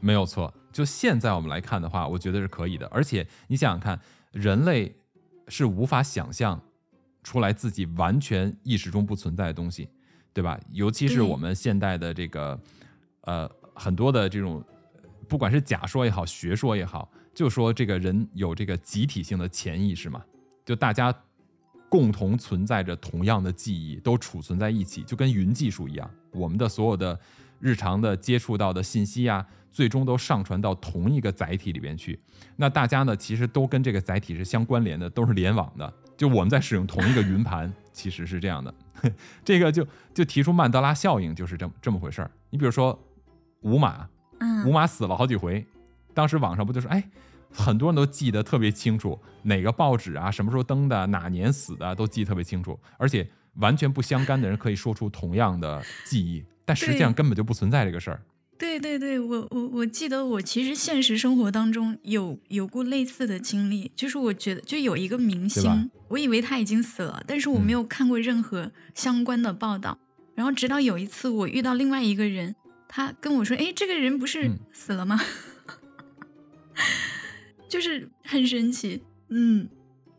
没有错。就现在我们来看的话，我觉得是可以的。而且你想想看，人类是无法想象出来自己完全意识中不存在的东西，对吧？尤其是我们现代的这个呃很多的这种，不管是假说也好，学说也好，就说这个人有这个集体性的潜意识嘛，就大家。共同存在着同样的记忆，都储存在一起，就跟云技术一样。我们的所有的日常的接触到的信息呀，最终都上传到同一个载体里边去。那大家呢，其实都跟这个载体是相关联的，都是联网的。就我们在使用同一个云盘，其实是这样的。这个就就提出曼德拉效应，就是这么这么回事儿。你比如说五马，五马死了好几回，当时网上不就说，哎。很多人都记得特别清楚，哪个报纸啊，什么时候登的，哪年死的，都记得特别清楚。而且完全不相干的人可以说出同样的记忆，但实际上根本就不存在这个事儿。对对对，我我我记得我其实现实生活当中有有过类似的经历，就是我觉得就有一个明星，我以为他已经死了，但是我没有看过任何相关的报道。然后直到有一次我遇到另外一个人，他跟我说：“哎，这个人不是死了吗？” 就是很神奇，嗯，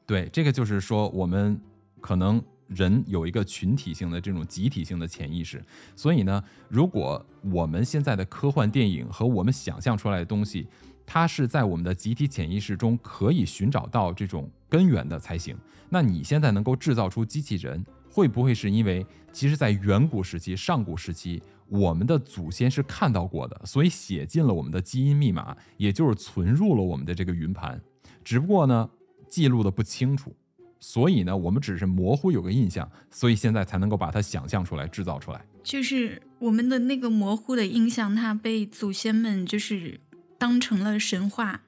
对，这个就是说，我们可能人有一个群体性的这种集体性的潜意识，所以呢，如果我们现在的科幻电影和我们想象出来的东西，它是在我们的集体潜意识中可以寻找到这种根源的才行。那你现在能够制造出机器人，会不会是因为，其实，在远古时期、上古时期？我们的祖先是看到过的，所以写进了我们的基因密码，也就是存入了我们的这个云盘。只不过呢，记录的不清楚，所以呢，我们只是模糊有个印象，所以现在才能够把它想象出来、制造出来。就是我们的那个模糊的印象，它被祖先们就是当成了神话，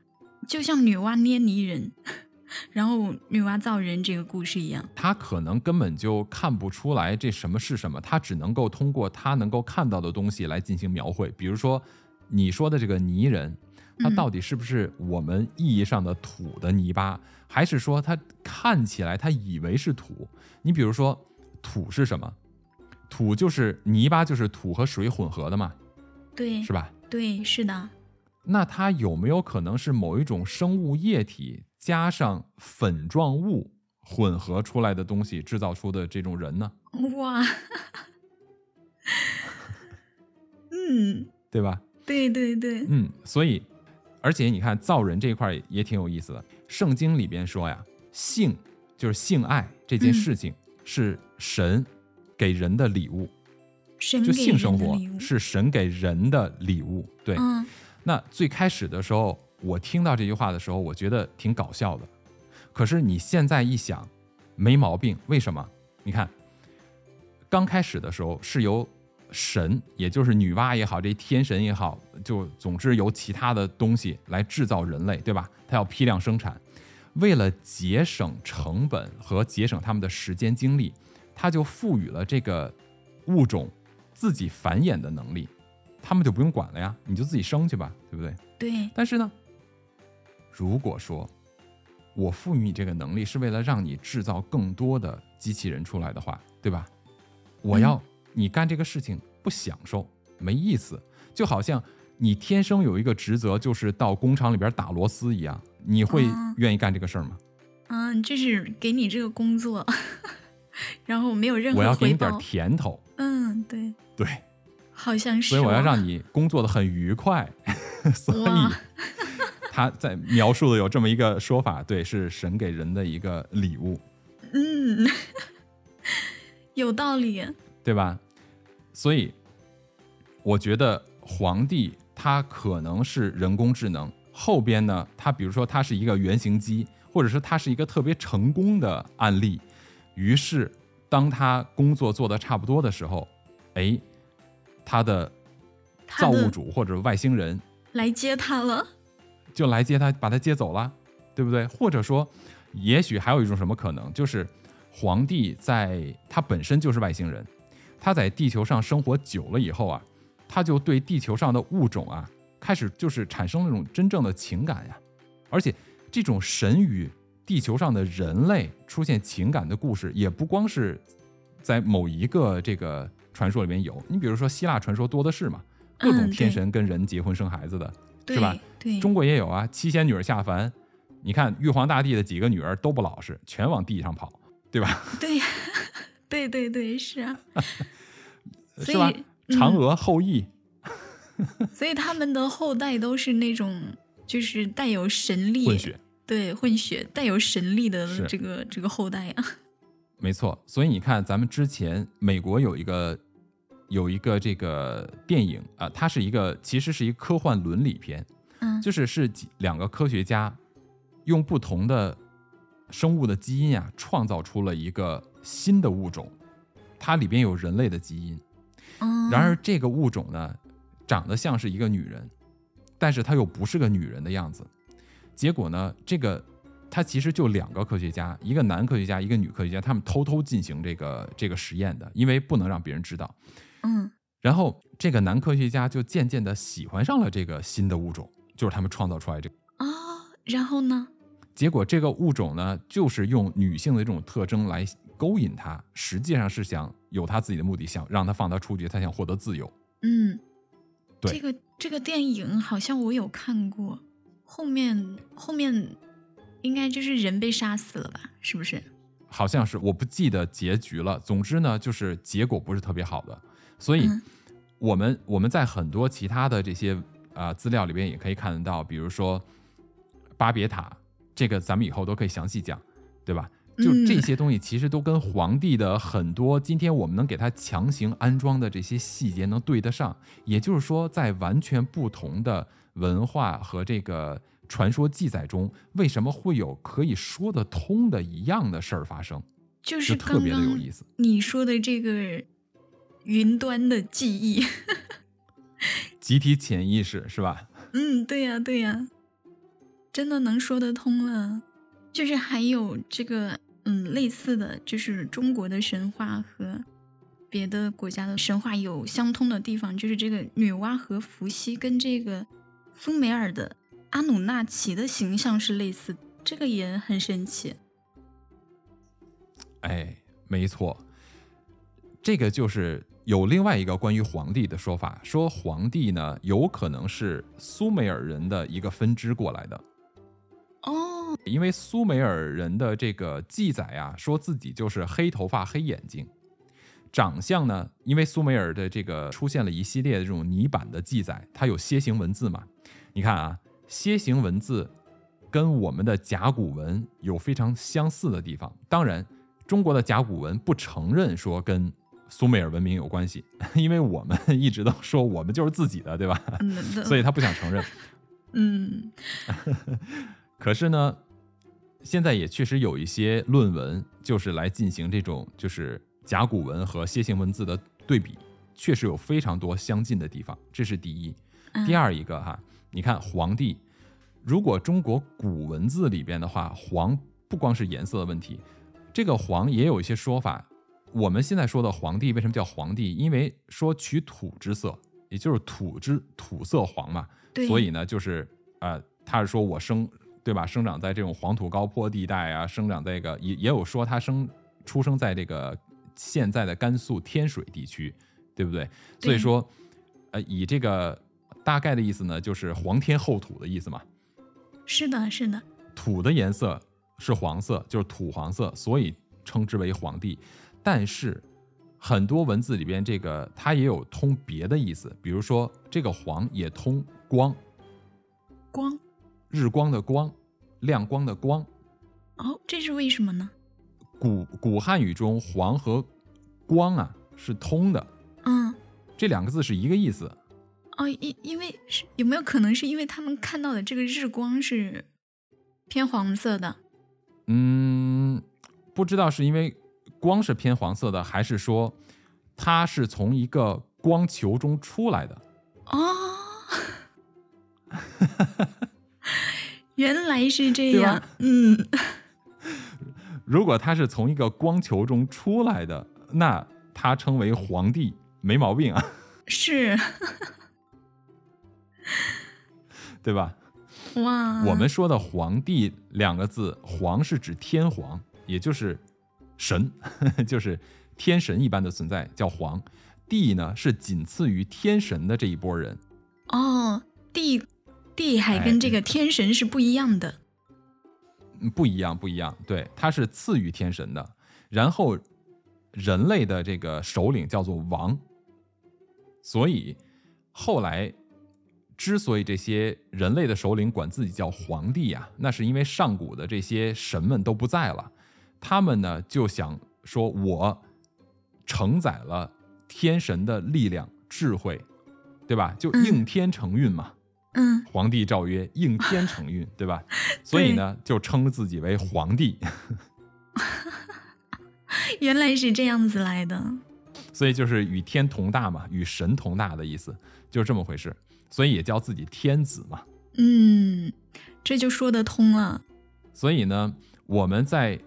就像女娲捏泥人。然后女娲造人这个故事一样，他可能根本就看不出来这什么是什么，他只能够通过他能够看到的东西来进行描绘。比如说你说的这个泥人，他到底是不是我们意义上的土的泥巴，还是说他看起来他以为是土？你比如说土是什么？土就是泥巴，就是土和水混合的嘛？对，是吧？对，是的。那它有没有可能是某一种生物液体？加上粉状物混合出来的东西制造出的这种人呢？哇，嗯，对吧？对对对，嗯，所以，而且你看造人这一块也挺有意思的。圣经里边说呀，性就是性爱这件事情是神给人的礼物，就性生活是神给人的礼物。对，那最开始的时候。我听到这句话的时候，我觉得挺搞笑的。可是你现在一想，没毛病。为什么？你看，刚开始的时候是由神，也就是女娲也好，这天神也好，就总之由其他的东西来制造人类，对吧？它要批量生产，为了节省成本和节省他们的时间精力，他就赋予了这个物种自己繁衍的能力，他们就不用管了呀，你就自己生去吧，对不对？对，但是呢，如果说我赋予你这个能力是为了让你制造更多的机器人出来的话，对吧？我要你干这个事情不享受，没意思，就好像你天生有一个职责，就是到工厂里边打螺丝一样，你会哦愿意干这个事儿吗？嗯，就是给你这个工作，然后没有任何我要给你点。甜头，嗯，对，对，好像是、所以我要哦。让你工作的很愉快，所以哇他在描述的有这么一个说法，对，是神给人的一个礼物。嗯，有道理。对吧？所以我觉得皇帝他可能是人工智能，后边呢，他比如说他是一个原型机，或者是他是一个特别成功的案例，于是当他工作做的差不多的时候，哎，他的造物主或者外星人来接他了。就来接他，把他接走了，对不对？或者说，也许还有一种什么可能，就是皇帝在他本身就是外星人，他在地球上生活久了以后啊，他就对地球上的物种啊，开始就是产生那种真正的情感呀，而且这种神与地球上的人类出现情感的故事，也不光是在某一个这个传说里面有，你比如说希腊传说多的是嘛，各种天神跟人结婚生孩子的。对是吧？对，中国也有啊，七仙女儿下凡，你看玉皇大帝的几个女儿都不老实，全往地上跑，对吧？对，对对对，是啊。所是吧以？嫦嗯娥后羿，所以他们的后代都是那种就是带有神力，混血，对混血带有神力的这个这个后代啊。没错。所以你看，咱们之前美国有一个有一个这个电影啊、它是一个其实是一个科幻伦理片，嗯，就是是几两个科学家用不同的生物的基因啊，创造出了一个新的物种，它里边有人类的基因。嗯然而这个物种呢，长得像是一个女人，但是它又不是个女人的样子。结果呢，这个他其实就两个科学家，一个男科学家，一个女科学家，他们偷偷进行这个这个实验的，因为不能让别人知道。嗯然后这个男科学家就渐渐的喜欢上了这个新的物种，就是他们创造出来这个。啊、然后呢？结果这个物种呢，就是用女性的这种特征来勾引他，实际上是想有他自己的目的，想让他放他出去，他想获得自由。嗯，对这个这个电影好像我有看过，后面后面应该就是人被杀死了吧？是不是？好像是我不记得结局了。总之呢，就是结果不是特别好的，所以嗯我们、我们在很多其他的这些啊、呃资料里边也可以看得到，比如说巴别塔，这个咱们以后都可以详细讲，对吧？就嗯这些东西其实都跟皇帝的很多今天我们能给他强行安装的这些细节能对得上，也就是说，在完全不同的文化和这个传说记载中，为什么会有可以说得通的一样的事儿发生？就就是特别的有意思。你说的这个云端的记忆，集体潜意识是吧？嗯，对呀、对呀、真的能说得通了。就是还有这个，嗯，类似的就是中国的神话和别的国家的神话有相通的地方，就是这个女娲和伏羲跟这个苏美尔的阿努纳奇的形象是类似，这个也很神奇。哎，没错，这个就是有另外一个关于皇帝的说法，说皇帝呢有可能是苏美尔人的一个分支过来的，哦，因为苏美尔人的这个记载啊，说自己就是黑头发、黑眼睛，长相呢，因为苏美尔的这个出现了一系列的这种泥板的记载，它有楔形文字嘛，你看啊，楔形文字跟我们的甲骨文有非常相似的地方，当然。中国的甲骨文不承认说跟苏美尔文明有关系，因为我们一直都说我们就是自己的，对吧？嗯，所以他不想承认。嗯可是呢，现在也确实有一些论文，就是来进行这种就是甲骨文和楔形文字的对比，确实有非常多相近的地方，这是第一。嗯第二一个哈，你看皇帝，如果中国古文字里边的话，黄不光是颜色的问题，这个黄也有一些说法。我们现在说的黄帝为什么叫黄帝？因为说取土之色，也就是土之土色黄嘛，对，所以呢，就是呃，他是说我生对吧，生长在这种黄土高坡地带啊，生长在这个也也有说他生出生在这个现在的甘肃天水地区，对不对？所以说，呃，以这个大概的意思呢，就是皇天厚土的意思嘛。是的，是的，土的颜色是黄色，就是土黄色，所以称之为皇帝。但是很多文字里边，这个它也有通别的意思，比如说这个黄也通光，光日光的光，亮光的光。哦，这是为什么呢？古古汉语中黄和光啊是通的，嗯，这两个字是一个意思。哦，因因为是有没有可能是因为他们看到的这个日光是偏黄色的？嗯，不知道是因为光是偏黄色的，还是说它是从一个光球中出来的。哦，原来是这样。嗯，如果它是从一个光球中出来的，那它称为皇帝，没毛病啊，是 对吧？哇，我们说的“皇帝”两个字，“皇”是指天皇，也就是神，就是天神一般的存在，叫皇。帝呢是仅次于天神的这一波人，哦，帝，帝还跟这个天神是不一样的。嗯不一样，不一样。对，他是次于天神的。然后，人类的这个首领叫做王，所以后来之所以这些人类的首领管自己叫皇帝啊，那是因为上古的这些神们都不在了，他们呢就想说，我承载了天神的力量、智慧，对吧？就嗯应天承运嘛。嗯，皇帝诏曰：“应天承运，对吧？所以呢，就称自己为皇帝，原来是这样子来的。所以就是与天同大嘛，与神同大的意思，就是这么回事。所以也叫自己天子嘛。嗯，这就说得通了。所以呢，我们在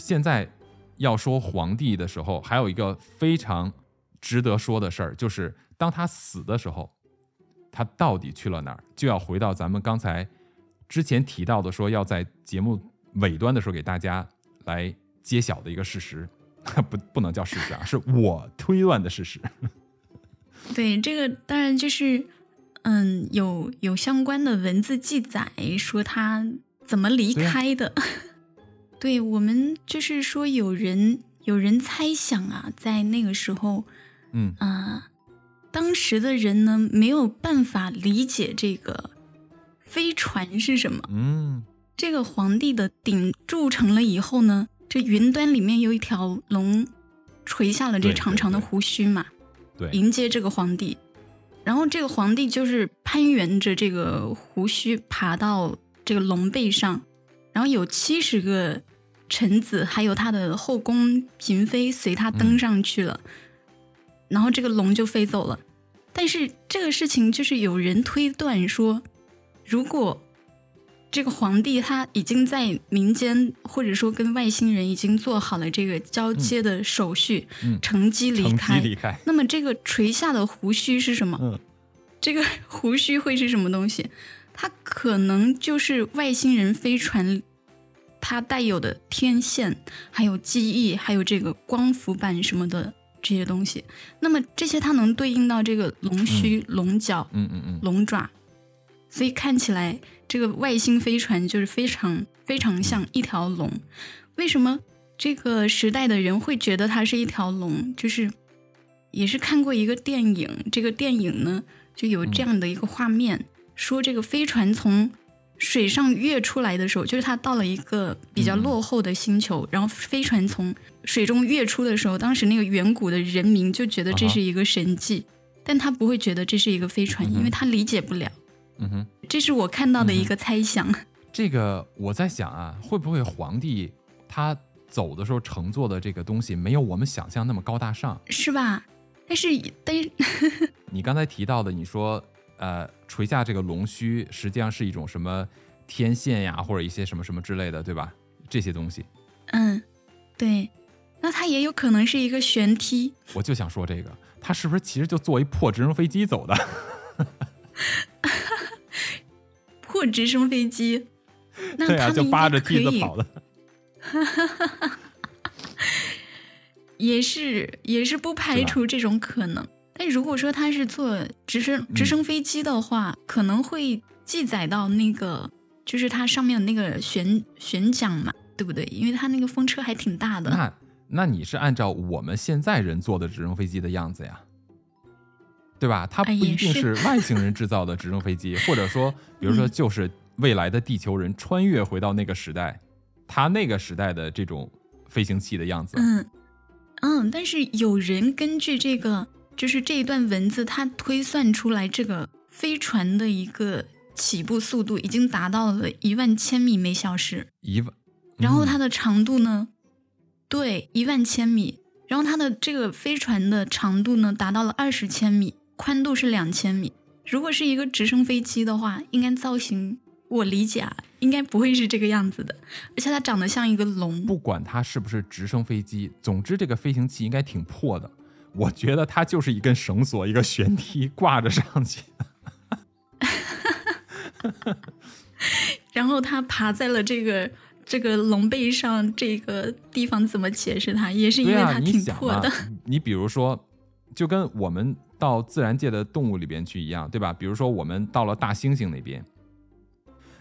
现在要说皇帝的时候，还有一个非常值得说的事儿，就是当他死的时候，他到底去了哪儿，就要回到咱们刚才之前提到的，说要在节目尾端的时候给大家来揭晓的一个事实，不不能叫事实啊，是我推断的事实。对，这个当然就是，嗯，有有相关的文字记载说他怎么离开的。对我们就是说，有人有人猜想啊，在那个时候，嗯啊、当时的人呢没有办法理解这个飞船是什么。嗯这个皇帝的顶铸成了以后呢，这云端里面有一条龙垂下了这长长的胡须嘛，对，迎接这个皇帝。然后这个皇帝就是攀援着这个胡须爬到这个龙背上，然后有七十个臣子还有他的后宫嫔妃随他登嗯上去了，然后这个龙就飞走了。但是这个事情就是有人推断说，如果这个皇帝他已经在民间或者说跟外星人已经做好了这个交接的手续，嗯乘机离开，离开，那么这个垂下的胡须是什么？嗯这个胡须会是什么东西？它可能就是外星人飞船它带有的天线，还有记忆，还有这个光伏板什么的这些东西。那么这些它能对应到这个龙须、龙角、嗯嗯嗯，龙爪，所以看起来这个外星飞船就是非常非常像一条龙。为什么这个时代的人会觉得它是一条龙？就是也是看过一个电影，这个电影呢就有这样的一个画面，说这个飞船从水上跃出来的时候，就是他到了一个比较落后的星球，然后飞船从水中跃出的时候，当时那个远古的人民就觉得这是一个神迹，但他不会觉得这是一个飞船，嗯因为他理解不了。嗯哼。这是我看到的一个猜想。这个我在想啊，会不会皇帝他走的时候乘坐的这个东西没有我们想象那么高大上？是吧？但是但是 你刚才提到的，你说呃垂下这个龙须，实际上是一种什么天线呀，或者一些什么什么之类的，对吧？这些东西，嗯，对，那它也有可能是一个悬梯。我就想说这个，它是不是其实就坐一破直升飞机走的？破直升飞机，那对啊，就扒着梯子跑的。也是也是不排除这种可能。但如果说他是坐直升直升飞机的话，可能会记载到那个，就是它上面的那个悬悬桨嘛，对不对？因为它那个风车还挺大的。那那你是按照我们现在人坐的直升飞机的样子呀，对吧？它不一定是是外星人制造的直升飞机，或者说，比如说嗯就是未来的地球人穿越回到那个时代，他那个时代的这种飞行器的样子。嗯嗯，但是有人根据这个，就是这一段文字，它推算出来这个飞船的一个起步速度已经达到了一万千米每小时。一万，然后它嗯的长度呢，对，一万千米。然后它的这个飞船的长度呢，达到了二十千米，宽度是两千米。如果是一个直升飞机的话，应该造型我理解啊，应该不会是这个样子的，而且它长得像一个龙。不管它是不是直升飞机，总之这个飞行器应该挺破的。我觉得它就是一根绳索，一个悬梯挂着上去。然后它爬在了这个这个龙背上，这个地方怎么解释它？也是因为它挺破的。，你比如说，就跟我们到自然界的动物里边去一样，对吧？比如说我们到了大猩猩那边，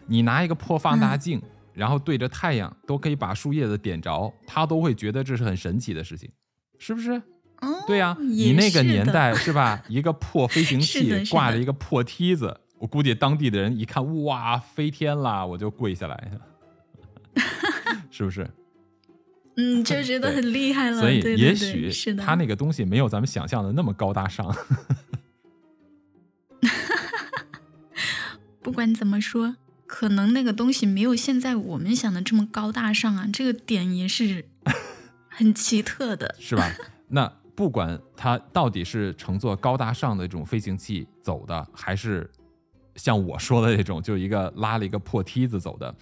你拿一个破放大镜，然后对着太阳，都可以把树叶子点着，它都会觉得这是很神奇的事情，是不是？哦，对呀、你那个年代是吧？一个破飞行器挂着一个破梯子，我估计当地的人一看，哇，飞天啦，我就跪下来，是不是？嗯，就觉得很厉害了。所以对对对也许是的，他那个东西没有咱们想象的那么高大上。不管怎么说，可能那个东西没有现在我们想的这么高大上啊，这个点也是很奇特的。是吧？那不管它到底是乘坐高大上的这种飞行器走的，还是像我说的这种，就一个拉了一个破梯子走的，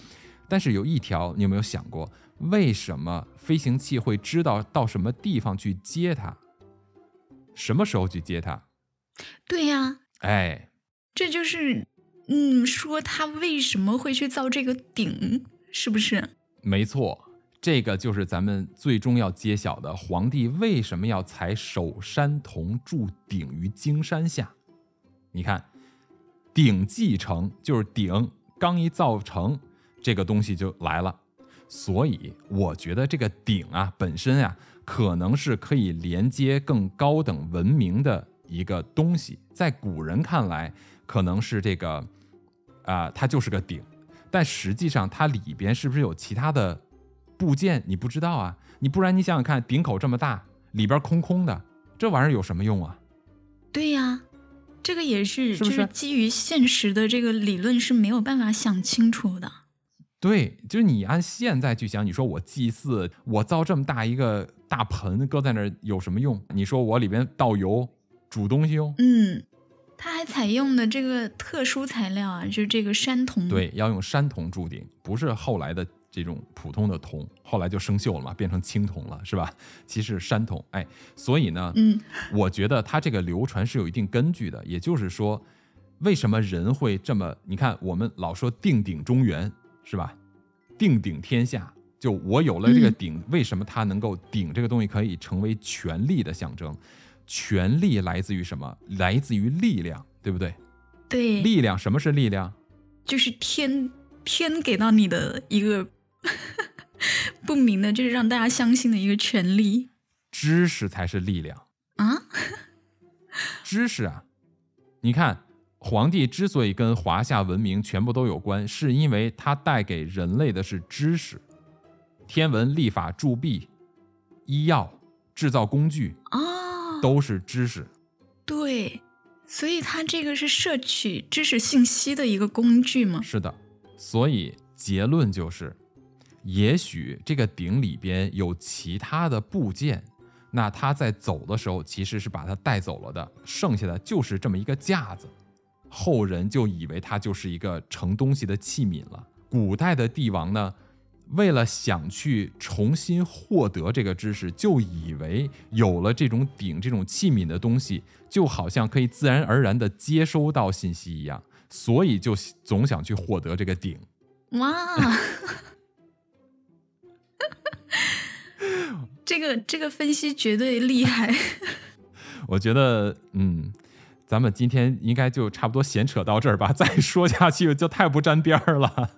但是有一条，你有没有想过，为什么飞行器会知道到什么地方去接它？什么时候去接它？对呀、哎，这就是嗯，说他为什么会去造这个顶，是不是？没错，这个就是咱们最终要揭晓的：皇帝为什么要采首山铜铸鼎于荆山下？你看，鼎继承就是鼎刚一造成，这个东西就来了。所以我觉得这个鼎啊本身啊，可能是可以连接更高等文明的一个东西，在古人看来，可能是这个啊、它就是个鼎。但实际上它里边是不是有其他的部件？你不知道啊，你不然你想想看，顶口这么大，里边空空的，这玩意儿有什么用啊？对呀、这个也是，就是是基于现实的这个理论是没有办法想清楚的。对，就是你按现在去想，你说我祭祀，我造这么大一个大盆搁在那儿有什么用？你说我里边倒油煮东西用？嗯，它还采用的这个特殊材料啊，就是这个山铜。对，要用山铜铸鼎，不是后来的这种普通的铜，后来就生锈了嘛，变成青铜了，是吧？其实是山铜，哎，所以呢，嗯，我觉得它这个流传是有一定根据的，也就是说，为什么人会这么？你看，我们老说定鼎中原，是吧？定鼎天下，就我有了这个嗯鼎，为什么它能够鼎这个东西可以成为权力的象征？权力来自于什么？来自于力量，对不对？对，力量，什么是力量？就是天天给到你的一个 不明的，就是让大家相信的一个权利知识才是力量。啊。知识啊，你看，皇帝之所以跟华夏文明全部都有关，是因为他带给人类的是知识，天文、历法、铸币、医药、制造工具哦，都是知识。对，所以他这个是摄取知识信息的一个工具吗。是的，所以结论就是，也许这个鼎里边有其他的部件，那他在走的时候其实是把它带走了的，剩下的就是这么一个架子，后人就以为它就是一个盛东西的器皿了。古代的帝王呢，为了想去重新获得这个知识，就以为有了这种鼎、这种器皿的东西，就好像可以自然而然地接收到信息一样，所以就总想去获得这个鼎。哇，这个这个分析绝对厉害。我觉得，嗯，咱们今天应该就差不多闲扯到这儿吧，再说下去就太不沾边儿了。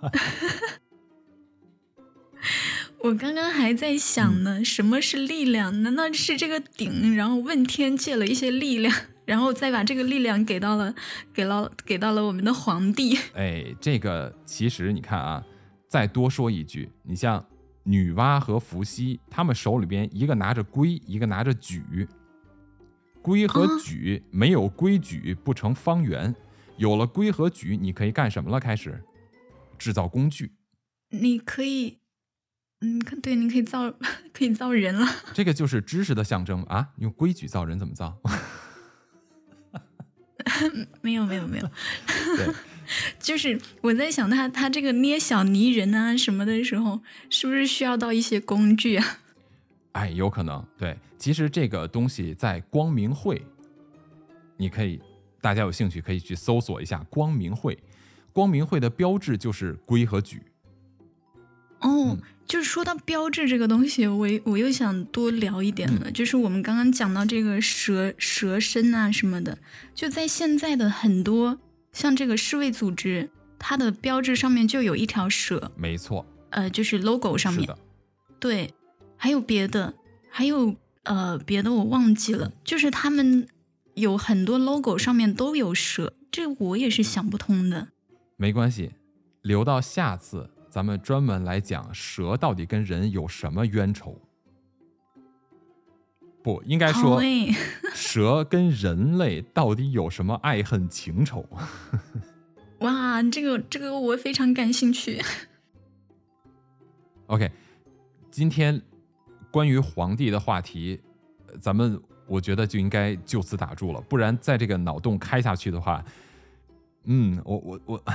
我刚刚还在想呢，什么是力量？难道是这个鼎，然后问天借了一些力量，然后再把这个力量给到了，给了给到了我们的皇帝？哎，这个其实你看啊，再多说一句，你像女娲和伏羲，他们手里边一个拿着圭，一个拿着矩。圭和矩没有规矩不成方圆，有了圭和矩，你可以干什么了？开始制造工具。你可以。嗯，对，你可以造，可以造人了。这个就是知识的象征啊！用规矩造人怎么造？没有，没有，没有。对，就是我在想，他他这个捏小泥人啊什么的时候，是不是需要到一些工具啊？哎，有可能。对，其实这个东西在光明会，你可以，大家有兴趣可以去搜索一下光明会。光明会的标志就是规和矩。哦。就是说到标志这个东西，我我又想多聊一点了。就是我们刚刚讲到这个蛇蛇身啊什么的，就在现在的很多像这个世卫组织，它的标志上面就有一条蛇。没错。呃，就是 logo 上面。对，还有别的，还有呃别的我忘记了。就是他们有很多 logo 上面都有蛇，这我也是想不通的。没关系，留到下次。咱们专门来讲蛇到底跟人有什么冤仇？不应该说蛇跟人类到底有什么爱恨情仇？哇，这个这个我非常感兴趣。OK，今天关于皇帝的话题，咱们我觉得就应该就此打住了，不然在这个脑洞开下去的话，嗯，我我我。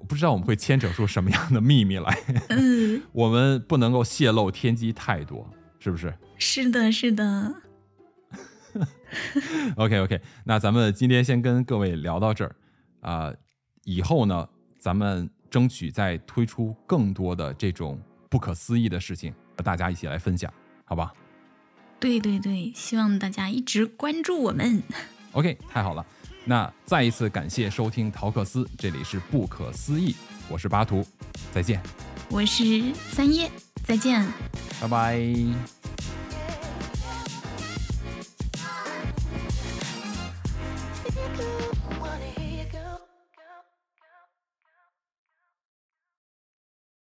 我不知道我们会牵扯出什么样的秘密来，我们不能够泄露天机太多，是不是？是的，是的。OK，OK，那咱们今天先跟各位聊到这儿啊，以后呢，咱们争取再推出更多的这种不可思议的事情和大家一起来分享，好吧？对对对，希望大家一直关注我们。OK，太好了。那再一次感谢收听陶克斯，这里是不可思议，我是巴图，再见。我是三叶，再见。拜拜。